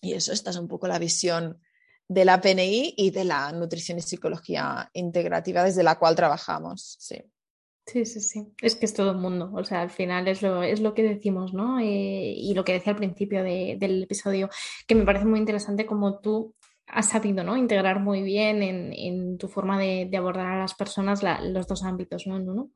Speaker 2: y eso, esta es un poco la visión de la PNI y de la nutrición y psicología integrativa desde la cual trabajamos. Sí.
Speaker 1: Sí, sí, sí. Es que es todo el mundo. O sea, al final es lo, es lo que decimos, ¿no? Eh, y lo que decía al principio del episodio, que me parece muy interesante como tú has sabido ¿no? integrar muy bien en, tu forma de, abordar a las personas los dos ámbitos, ¿no?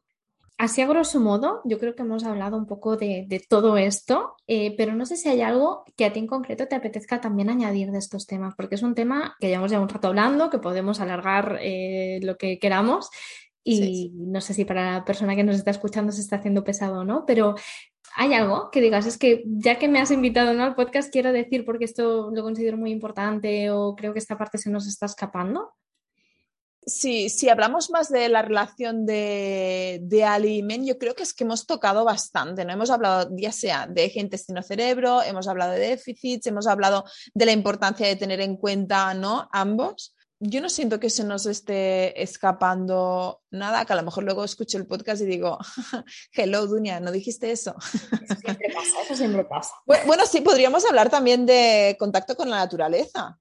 Speaker 1: Así a grosso modo, yo creo que hemos hablado un poco de, todo esto, eh, pero no sé si hay algo que a ti en concreto te apetezca también añadir de estos temas, porque es un tema que llevamos ya un rato hablando, que podemos alargar eh, lo que queramos y no sé si para la persona que nos está escuchando se está haciendo pesado o no, pero ¿Hay algo que digas? Es que ya que me has invitado ¿no? al podcast, quiero decir porque esto lo considero muy importante o creo que esta parte se nos está escapando.
Speaker 2: Sí, si hablamos más de la relación de, de Ali yo creo que es que hemos tocado bastante, ¿no? Hemos hablado ya sea de eje intestino-cerebro, hemos hablado de déficits, hemos hablado de la importancia de tener en cuenta, ¿no? Ambos yo no siento que se nos esté escapando nada, que a lo mejor luego escucho el podcast y digo, hello, Dunia, ¿no dijiste eso?
Speaker 1: Eso siempre pasa, eso siempre pasa.
Speaker 2: Bueno, sí, podríamos hablar también de contacto con la naturaleza.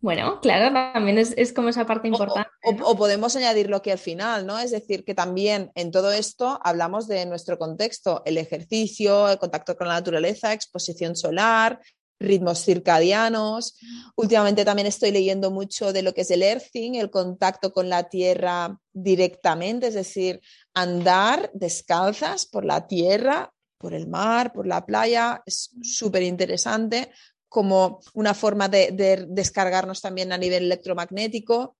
Speaker 1: Bueno, claro, también es, como esa parte importante.
Speaker 2: O, podemos añadir lo que al final, ¿no? Es decir, que también en todo esto hablamos de nuestro contexto, el ejercicio, el contacto con la naturaleza, exposición solar, ritmos circadianos. Últimamente también estoy leyendo mucho de lo que es el earthing, el contacto con la tierra directamente, es decir, andar descalzas por la tierra, por el mar, por la playa. Es súper interesante como una forma de, descargarnos también a nivel electromagnético.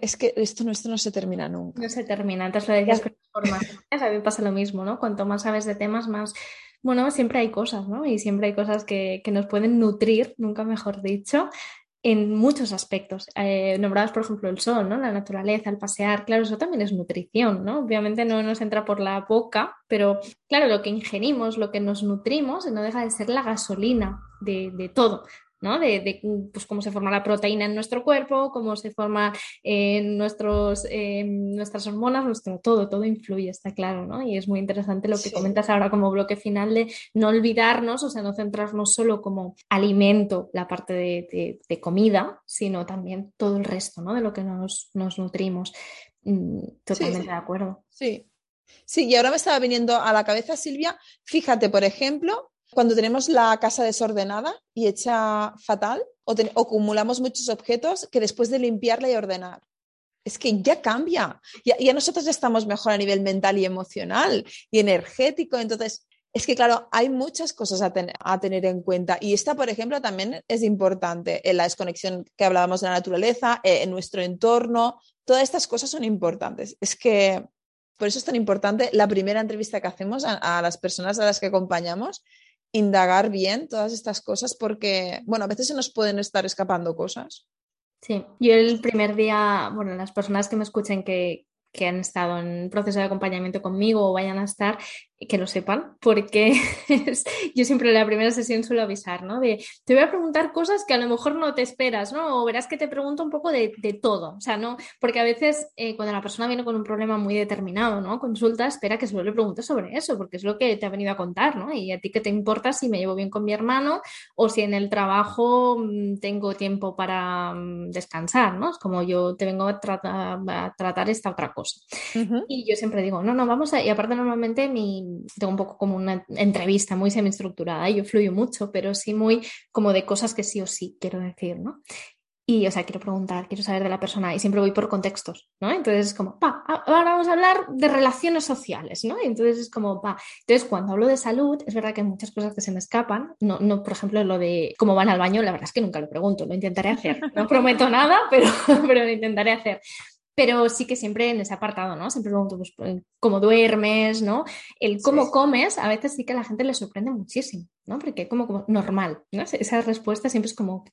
Speaker 2: Es que esto no, esto no se termina nunca.
Speaker 1: No se termina. Antes lo decías con A mí pasa lo mismo, ¿no? Cuanto más sabes de temas, más bueno, siempre hay cosas, ¿no? Y siempre hay cosas que, nos pueden nutrir, nunca mejor dicho, en muchos aspectos. Eh, nombrados, por ejemplo, el sol, ¿no? La naturaleza, el pasear, claro, eso también es nutrición, ¿no? Obviamente no nos entra por la boca, pero claro, lo que ingerimos, lo que nos nutrimos, no deja de ser la gasolina de, de todo. ¿No? De, pues, cómo se forma la proteína en nuestro cuerpo, cómo se forma en nuestros, nuestras hormonas, nuestro todo, todo influye, está claro, ¿no? Y es muy interesante lo que comentas ahora como bloque final de no olvidarnos, o sea, no centrarnos solo como alimento, la parte de, comida, sino también todo el resto, ¿no? De lo que nos, nutrimos. Mm, totalmente de acuerdo.
Speaker 2: Sí. Sí, y ahora me estaba viniendo a la cabeza, Silvia, fíjate, por ejemplo, cuando tenemos la casa desordenada y hecha fatal, o, acumulamos muchos objetos que después de limpiarla y ordenar, es que ya cambia. Ya, ya nosotros estamos mejor a nivel mental y emocional y energético. Entonces, Es que, claro, hay muchas cosas a, tener en cuenta y esta, por ejemplo, también es importante en la desconexión que hablábamos de la naturaleza, eh, en nuestro entorno, todas estas cosas son importantes. Es que por eso es tan importante la primera entrevista que hacemos a, las personas a las que acompañamos, indagar bien todas estas cosas porque, bueno, a veces se nos pueden estar escapando cosas.
Speaker 1: Sí, yo el primer día, bueno, las personas que me escuchen que, que han estado en proceso de acompañamiento conmigo o vayan a estar, que lo sepan, porque yo siempre en la primera sesión suelo avisar, ¿no? De, te voy a preguntar cosas que a lo mejor no te esperas, ¿no? O verás que te pregunto un poco de, todo, o sea, ¿no? Porque a veces eh, cuando la persona viene con un problema muy determinado, ¿no? Consulta, espera que solo le preguntes sobre eso, porque es lo que te ha venido a contar, ¿no? Y a ti qué te importa si me llevo bien con mi hermano o si en el trabajo mm, tengo tiempo para mm, descansar, ¿no? Es como yo te vengo a, a tratar esta otra cosa. Y yo siempre digo, no, no, vamos a... Y aparte normalmente mi tengo un poco como una entrevista muy semi-estructurada, yo fluyo mucho, pero sí muy como de cosas que sí o sí quiero decir, ¿no? Y, o sea, quiero preguntar, quiero saber de la persona y siempre voy por contextos, ¿no? Entonces es como, pa, ahora vamos a hablar de relaciones sociales, ¿no? Entonces es como, pa. Entonces cuando hablo de salud, es verdad que hay muchas cosas que se me escapan, no, no, por ejemplo, lo de cómo van al baño, la verdad es que nunca lo pregunto, lo intentaré hacer. No prometo nada, pero, pero lo intentaré hacer pero sí que siempre en ese apartado, ¿no? Siempre pregunto pues, cómo duermes, ¿no? El cómo comes, a veces sí que a la gente le sorprende muchísimo, ¿no? Porque como, como normal, ¿no? Esa respuesta siempre es como,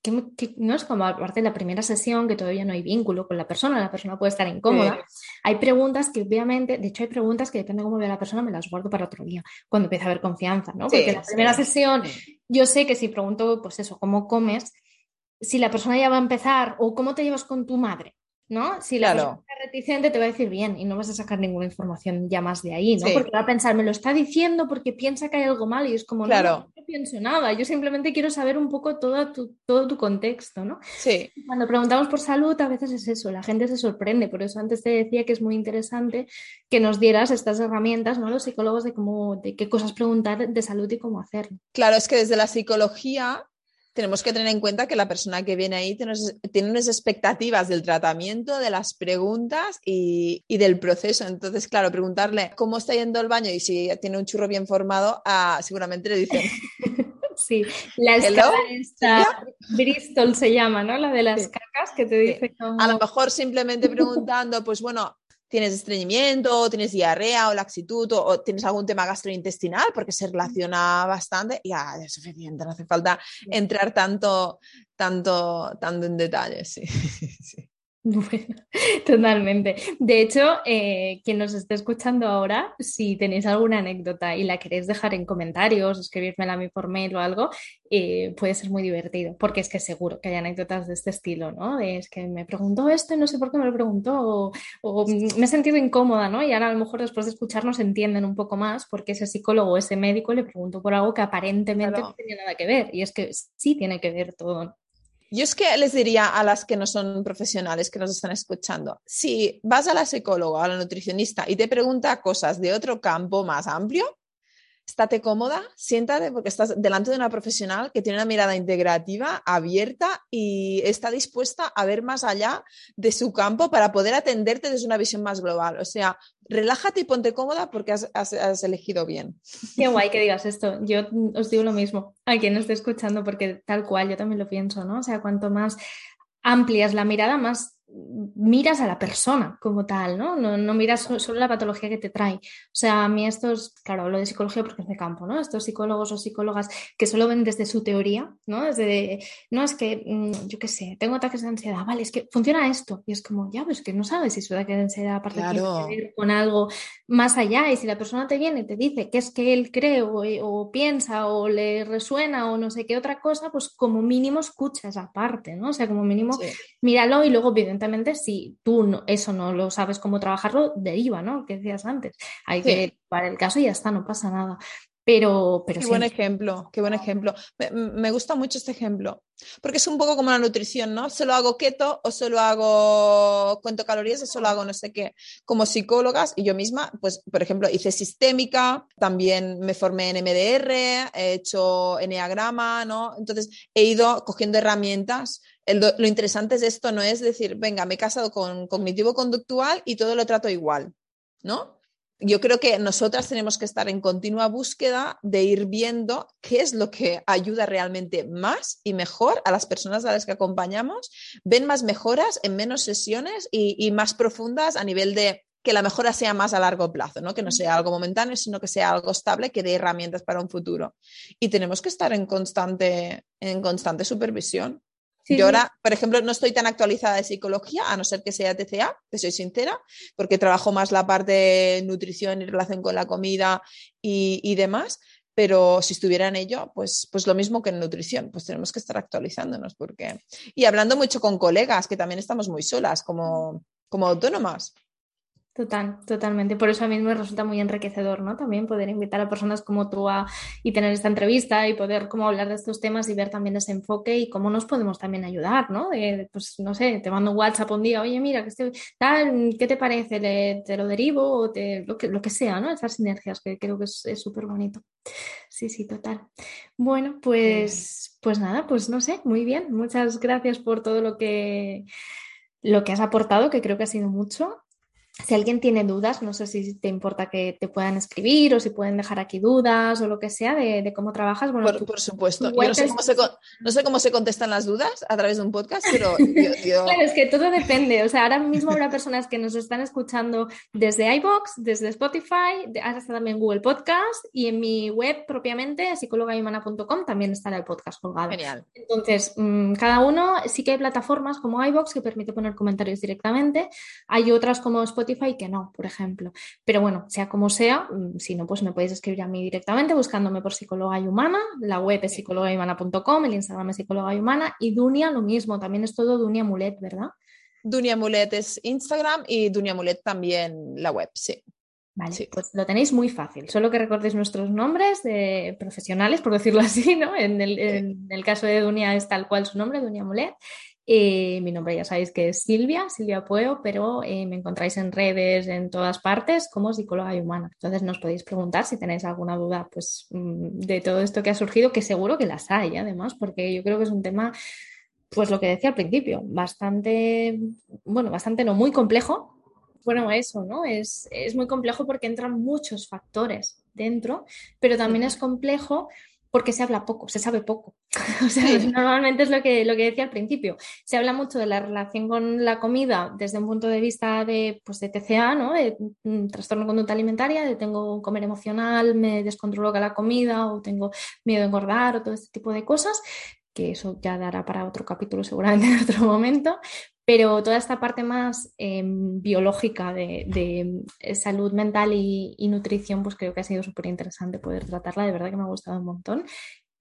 Speaker 1: no es como aparte de la primera sesión, que todavía no hay vínculo con la persona, la persona puede estar incómoda. Hay preguntas que obviamente, de hecho hay preguntas que depende de cómo ve la persona, me las guardo para otro día, cuando empieza a haber confianza, ¿no? Porque la primera sesión, yo sé que si pregunto, pues eso, cómo comes, si la persona ya va a empezar, o cómo te llevas con tu madre, ¿no? Si la persona es reticente te va a decir bien y no vas a sacar ninguna información ya más de ahí, ¿no? Porque va a pensar, me lo está diciendo porque piensa que hay algo mal y es como, no, no, pienso nada, yo simplemente quiero saber un poco todo tu, todo tu contexto, ¿no?
Speaker 2: Sí.
Speaker 1: Cuando preguntamos por salud a veces es eso, la gente se sorprende, por eso antes te decía que es muy interesante que nos dieras estas herramientas, ¿no? Los psicólogos de cómo, de qué cosas preguntar de salud y cómo hacerlo.
Speaker 2: Claro, es que desde la psicología tenemos que tener en cuenta que la persona que viene ahí tiene, unas expectativas del tratamiento, de las preguntas y, del proceso. Entonces, claro, preguntarle cómo está yendo el baño y si tiene un churro bien formado, ah, seguramente le dicen.
Speaker 1: Sí, la escala esta, Bristol se llama, ¿no? La de las cacas que te dice.
Speaker 2: A lo mejor simplemente preguntando, pues bueno, tienes estreñimiento, tienes diarrea o laxitud o, tienes algún tema gastrointestinal, porque se relaciona bastante, ya es suficiente, no hace falta entrar tanto, tanto, tanto en detalle. Sí. sí.
Speaker 1: Bueno, totalmente. De hecho, eh, quien nos esté escuchando ahora, si tenéis alguna anécdota y la queréis dejar en comentarios, escribírmela a mí por mail o algo, eh, puede ser muy divertido, porque es que seguro que hay anécdotas de este estilo, ¿no? es que me preguntó esto y no sé por qué me lo preguntó, o, me he sentido incómoda, ¿no? Y ahora a lo mejor después de escucharnos entienden un poco más porque ese psicólogo o ese médico le preguntó por algo que aparentemente no tenía nada que ver, y es que sí tiene que ver todo.
Speaker 2: Yo es que les diría a las que no son profesionales que nos están escuchando, si vas a la psicóloga, a la nutricionista y te pregunta cosas de otro campo más amplio, estate cómoda, siéntate porque estás delante de una profesional que tiene una mirada integrativa, abierta y está dispuesta a ver más allá de su campo para poder atenderte desde una visión más global. O sea, relájate y ponte cómoda porque has, elegido bien.
Speaker 1: Qué guay que digas esto. Yo os digo lo mismo a quien esté escuchando porque tal cual yo también lo pienso, ¿no? O sea, cuanto más amplias la mirada, más miras a la persona como tal, ¿no? No, miras solo la patología que te trae. O sea, a mí estos, claro, hablo de psicología porque es de campo, ¿no? Estos psicólogos o psicólogas que solo ven desde su teoría, ¿no? Desde, no, es que, mm, yo qué sé, tengo ataques de ansiedad, vale, es que funciona esto. Y es como, ya, pues que no sabes si su ataque de ansiedad aparte tiene que ver con algo más allá. Y si la persona te viene y te dice que es que él cree o, piensa o le resuena o no sé qué otra cosa, pues como mínimo escucha esa parte, ¿no? O sea, como mínimo míralo y luego piden evidentemente, si tú eso no lo sabes cómo trabajarlo, deriva, ¿no? Que decías antes. Hay que para el caso y ya está, no pasa nada. Pero, pero
Speaker 2: qué buen ejemplo, qué buen ejemplo. Me, gusta mucho este ejemplo, porque es un poco como la nutrición, ¿no? Solo hago keto o solo hago cuento calorías o solo hago no sé qué. Como psicólogas y yo misma, pues, por ejemplo, hice sistémica, también me formé en MDR, he hecho enneagrama, ¿no? Entonces he ido cogiendo herramientas lo interesante es esto, no es decir, venga, me he casado con cognitivo conductual y todo lo trato igual, ¿no? yo creo que nosotras tenemos que estar en continua búsqueda de ir viendo qué es lo que ayuda realmente más y mejor a las personas a las que acompañamos, ven más mejoras en menos sesiones y, y más profundas a nivel de que la mejora sea más a largo plazo, ¿no? que no sea algo momentáneo, sino que sea algo estable, que dé herramientas para un futuro. Y tenemos que estar en constante, en constante supervisión. Yo ahora, por ejemplo, no estoy tan actualizada de psicología, a no ser que sea TCA, te soy sincera, porque trabajo más la parte de nutrición y relación con la comida y, y demás, pero si estuviera en ello, pues, pues lo mismo que en nutrición, pues tenemos que estar actualizándonos. Porque... Y hablando mucho con colegas, que también estamos muy solas como, como autónomas.
Speaker 1: Total, totalmente. Por eso a mí me resulta muy enriquecedor, ¿no? También poder invitar a personas como tú a, y tener esta entrevista y poder como hablar de estos temas y ver también ese enfoque y cómo nos podemos también ayudar, ¿no? pues no sé, te mando un WhatsApp un día, oye, mira, que estoy, tal, ¿qué te parece? te lo derivo o te, lo, que, lo que sea, ¿no? Esas sinergias que creo que es súper bonito. Sí, sí, total. Bueno, pues, pues nada, pues no sé, muy bien. Muchas gracias por todo lo que, lo que has aportado, que creo que ha sido mucho. Si alguien tiene dudas, no sé si te importa que te puedan escribir o si pueden dejar aquí dudas o lo que sea de, cómo trabajas.
Speaker 2: Bueno, por, supuesto. Yo no sé, cómo se, contestan las dudas a través de un podcast, pero
Speaker 1: Claro, es que todo depende. O sea, ahora mismo habrá personas que nos están escuchando desde iBox, desde Spotify, hasta también Google Podcast y en mi web propiamente, psicologaimana.com, también estará el podcast colgado.
Speaker 2: Genial.
Speaker 1: Entonces, mm, cada uno, sí que hay plataformas como iBox que permite poner comentarios directamente. Hay otras como Spotify que no, por ejemplo. Pero bueno, sea como sea, mm, si no, pues me podéis escribir a mí directamente buscándome por psicóloga y humana. La web es psicólogahumana.com, el Instagram es psicóloga y humana y Dunia lo mismo, también es todo Dunia Mulet, ¿verdad?
Speaker 2: Dunia Mulet es Instagram y Dunia Mulet también la web, sí.
Speaker 1: Vale, pues lo tenéis muy fácil. Solo que recordéis nuestros nombres de profesionales, por decirlo así, ¿no? En el, en el caso de Dunia es tal cual su nombre, Dunia Mulet. Eh, mi nombre ya sabéis que es Silvia, Silvia Pueo, pero eh, me encontráis en redes, en todas partes, como psicóloga y humana. Entonces nos podéis preguntar si tenéis alguna duda pues, mm, de todo esto que ha surgido, que seguro que las hay además, porque yo creo que es un tema, pues lo que decía al principio, bastante, bueno, bastante no, muy complejo. Bueno, eso, ¿no? Es, es muy complejo porque entran muchos factores dentro, pero también es complejo porque se habla poco, se sabe poco. o sea, normalmente es lo que, lo que decía al principio. Se habla mucho de la relación con la comida desde un punto de vista de, pues, de TCA, ¿no? de mm, trastorno conducta alimentaria, de tengo comer emocional, me descontrolo con la comida o tengo miedo a engordar o todo este tipo de cosas que eso ya dará para otro capítulo seguramente en otro momento, pero toda esta parte más em, biológica de, eh, salud mental y, y, nutrición, pues creo que ha sido súper interesante poder tratarla, de verdad que me ha gustado un montón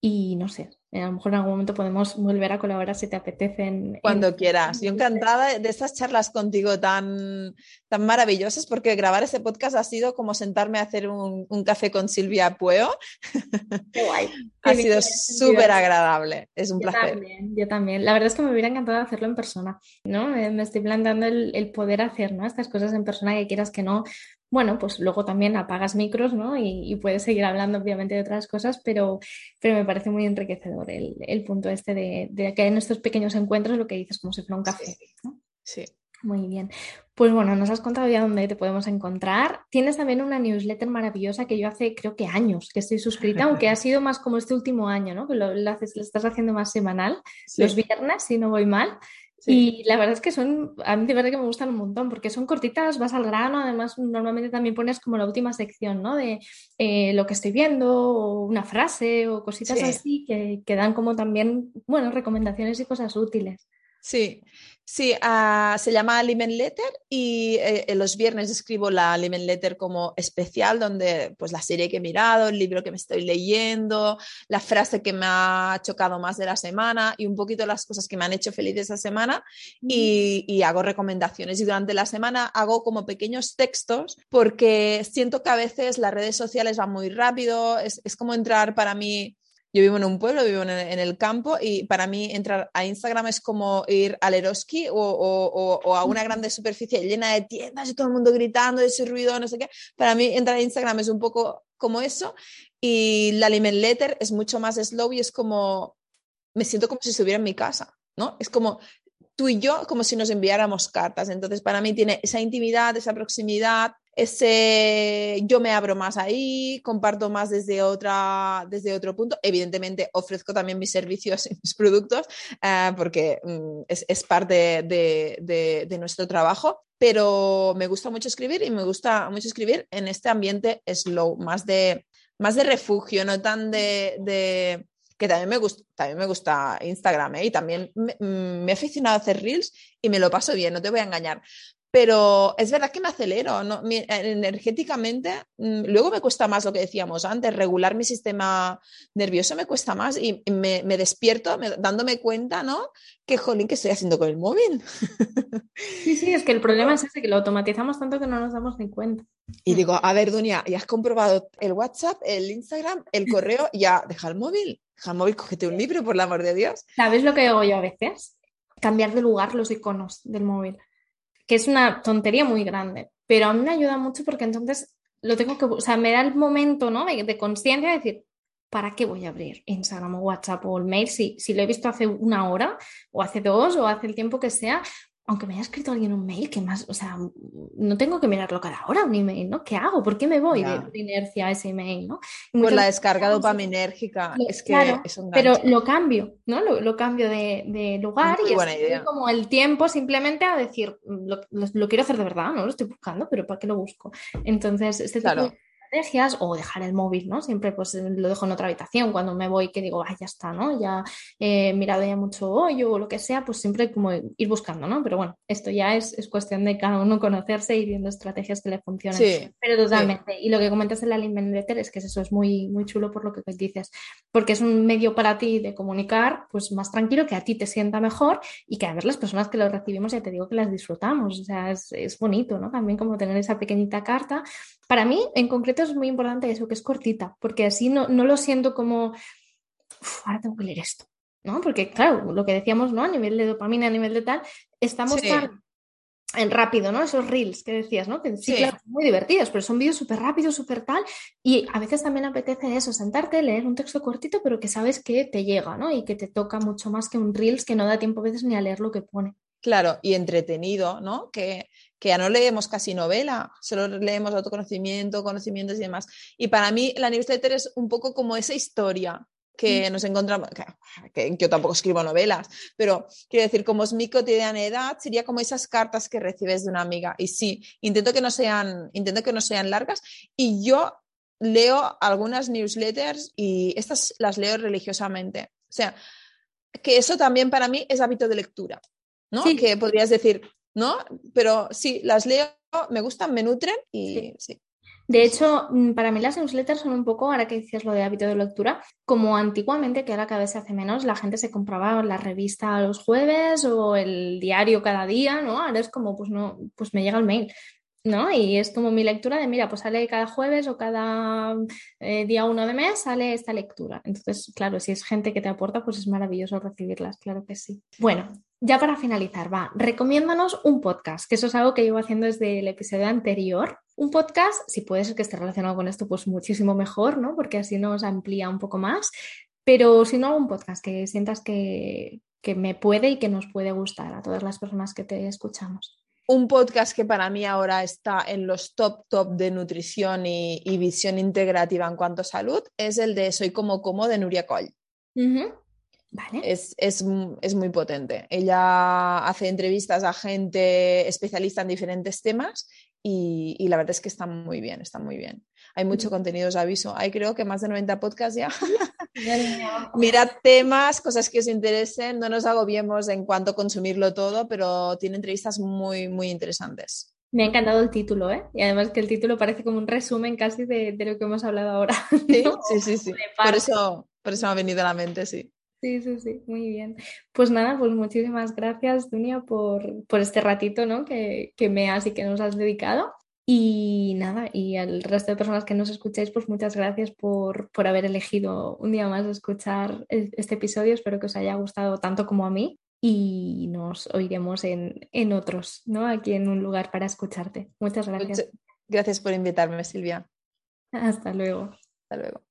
Speaker 1: y no sé, a lo mejor en algún momento podemos volver a colaborar si te apetece.
Speaker 2: Cuando quieras. Yo encantada de estas charlas contigo tan, tan maravillosas, porque grabar este podcast ha sido como sentarme a hacer un, café con Silvia Pueo.
Speaker 1: Qué guay.
Speaker 2: ha sido súper agradable. Es un
Speaker 1: yo
Speaker 2: placer.
Speaker 1: También, yo también. La verdad es que me hubiera encantado hacerlo en persona, ¿no? Me, estoy planteando el, el, poder hacer ¿no? estas cosas en persona que quieras que no, bueno, pues luego también apagas micros, ¿no? Y, puedes seguir hablando obviamente de otras cosas, pero, pero me parece muy enriquecedor el, punto este de, que en estos pequeños encuentros lo que dices como si fuera un café. ¿no?
Speaker 2: sí.
Speaker 1: Muy bien. Pues bueno, nos has contado ya dónde te podemos encontrar. Tienes también una newsletter maravillosa que yo hace creo que años que estoy suscrita, aunque ha sido más como este último año, ¿no? Que lo, haces, lo estás haciendo más semanal, los viernes, si no voy mal. Y la verdad es que son, a mí de verdad que me gustan un montón, porque son cortitas, vas al grano, además normalmente también pones como la última sección, ¿no? De eh, lo que estoy viendo, o una frase, o cositas así, que, que, dan como también, bueno, recomendaciones y cosas útiles.
Speaker 2: Sí, Sí, uh, se llama Aliment Letter y eh, los viernes escribo la Aliment Letter como especial, donde pues la serie que he mirado, el libro que me estoy leyendo, la frase que me ha chocado más de la semana y un poquito las cosas que me han hecho feliz esa semana y, y, hago recomendaciones. Y durante la semana hago como pequeños textos porque siento que a veces las redes sociales van muy rápido, es, es como entrar para mí yo vivo en un pueblo, vivo en el, campo y para mí entrar a Instagram es como ir al Eroski o, a una grande superficie llena de tiendas y todo el mundo gritando, ese ruido, no sé qué. Para mí entrar a Instagram es un poco como eso y la Aliment Letter es mucho más slow y es como, me siento como si estuviera en mi casa, ¿no? Es como tú y yo como si nos enviáramos cartas. Entonces, para mí tiene esa intimidad, esa proximidad, ese yo me abro más ahí, comparto más desde, otra, desde otro punto. Evidentemente ofrezco también mis servicios y mis productos eh, porque mm, es, parte de, nuestro trabajo, pero me gusta mucho escribir y me gusta mucho escribir en este ambiente slow, más de, más de refugio, no tan de, que también me gusta, también me gusta Instagram ¿eh? y también mm, me, he aficionado a hacer reels y me lo paso bien, no te voy a engañar pero es verdad que me acelero ¿no? energéticamente. Mm, luego me cuesta más lo que decíamos antes, regular mi sistema nervioso me cuesta más y me, despierto dándome cuenta, ¿no? Que jolín, ¿qué estoy haciendo con el móvil?
Speaker 1: Sí, sí, es que el problema es ese, que lo automatizamos tanto que no nos damos ni cuenta.
Speaker 2: Y digo, a ver, Dunia, ¿ya has comprobado el WhatsApp, el Instagram, el correo? Ya, deja el móvil, deja el móvil, cógete un libro, por el amor de Dios.
Speaker 1: ¿Sabes lo que hago yo a veces? Cambiar de lugar los iconos del móvil que es una tontería muy grande, pero a mí me ayuda mucho porque entonces lo tengo que, o sea, me da el momento, ¿no? De, de conciencia de decir, ¿para qué voy a abrir Instagram o WhatsApp o el mail si, si lo he visto hace una hora o hace dos o hace el tiempo que sea? Aunque me haya escrito alguien un mail, que más, o sea, no tengo que mirarlo cada hora un email, ¿no? ¿Qué hago? ¿Por qué me voy de, inercia a ese email, ¿no?
Speaker 2: Pues la descarga dopaminérgica, es que
Speaker 1: claro, Pero lo cambio, ¿no? Lo, cambio de, lugar y es como el tiempo simplemente a decir, lo, quiero hacer de verdad, ¿no? Lo estoy buscando, pero ¿para qué lo busco? Entonces, este tipo estrategias o dejar el móvil, ¿no? Siempre pues lo dejo en otra habitación cuando me voy que digo, ah, ya está, ¿no? Ya he mirado ya mucho hoyo o lo que sea, pues siempre como ir buscando, ¿no? Pero bueno, esto ya es, es cuestión de cada uno conocerse y viendo estrategias que le funcionen. Sí, Pero totalmente. Y lo que comentas en la Letter es que eso es muy, muy chulo por lo que dices, porque es un medio para ti de comunicar pues más tranquilo, que a ti te sienta mejor y que a ver las personas que lo recibimos ya te digo que las disfrutamos, o sea, es, es bonito, ¿no? También como tener esa pequeñita carta. Para mí, en concreto, es muy importante eso, que es cortita, porque así no, no lo siento como, ahora tengo que leer esto, ¿no? Porque claro, lo que decíamos, ¿no? A nivel de dopamina, a nivel de tal, estamos tan en rápido, ¿no? Esos reels que decías, ¿no? Que sí, claro, son muy divertidos, pero son vídeos súper rápidos, súper tal. Y a veces también apetece eso, sentarte, leer un texto cortito, pero que sabes que te llega, ¿no? Y que te toca mucho más que un reels que no da tiempo a veces ni a leer lo que pone.
Speaker 2: Claro, y entretenido, ¿no? Que, que ya no leemos casi novela, solo leemos autoconocimiento, conocimientos y demás. Y para mí la newsletter es un poco como esa historia que mm. nos encontramos, que, yo tampoco escribo novelas, pero quiero decir, como es mi cotidianidad, sería como esas cartas que recibes de una amiga. Y sí, intento que no sean, intento que no sean largas y yo leo algunas newsletters y estas las leo religiosamente. O sea, que eso también para mí es hábito de lectura. ¿no? Que podrías decir, ¿no? Pero sí, las leo, me gustan, me nutren y sí.
Speaker 1: De hecho, mm, para mí las newsletters son un poco, ahora que decías lo de hábito de lectura, como antiguamente, que ahora cada vez se hace menos, la gente se compraba la revista los jueves o el diario cada día, ¿no? Ahora es como, pues no, pues me llega el mail. ¿no? Y es como mi lectura de, mira, pues sale cada jueves o cada eh, día uno de mes, sale esta lectura. Entonces, claro, si es gente que te aporta, pues es maravilloso recibirlas, claro que sí. Bueno, ya para finalizar, va, recomiéndanos un podcast, que eso es algo que llevo haciendo desde el episodio anterior. Un podcast, si puede ser que esté relacionado con esto, pues muchísimo mejor, ¿no? Porque así nos amplía un poco más. Pero si no, un podcast que sientas que, que me puede y que nos puede gustar a todas las personas que te escuchamos
Speaker 2: un podcast que para mí ahora está en los top top de nutrición y, visión integrativa en cuanto a salud es el de Soy como como de Nuria Coll.
Speaker 1: Vale.
Speaker 2: Es, muy potente. Ella hace entrevistas a gente especialista en diferentes temas y, y, la verdad es que está muy bien, está muy bien. Hay mucho contenido, os aviso. Hay creo que más de 90 podcasts ya. Mirad temas, cosas que os interesen, no nos agobiemos en cuanto a consumirlo todo, pero tiene entrevistas muy, muy interesantes.
Speaker 1: Me ha encantado el título, ¿eh? Y además que el título parece como un resumen casi de, lo que hemos hablado ahora.
Speaker 2: Sí, sí, sí. Por, eso, por eso me ha venido a la mente, sí.
Speaker 1: Sí, sí, sí, muy bien. Pues nada, pues muchísimas gracias, Dunia, por, por este ratito ¿no? que, que me has y que nos has dedicado. Y nada, y al resto de personas que nos escucháis, pues muchas gracias por, por haber elegido un día más escuchar este episodio. Espero que os haya gustado tanto como a mí y nos oiremos en, en otros, ¿no? Aquí en un lugar para escucharte. Muchas gracias.
Speaker 2: Gracias por invitarme, Silvia.
Speaker 1: Hasta luego.
Speaker 2: Hasta luego.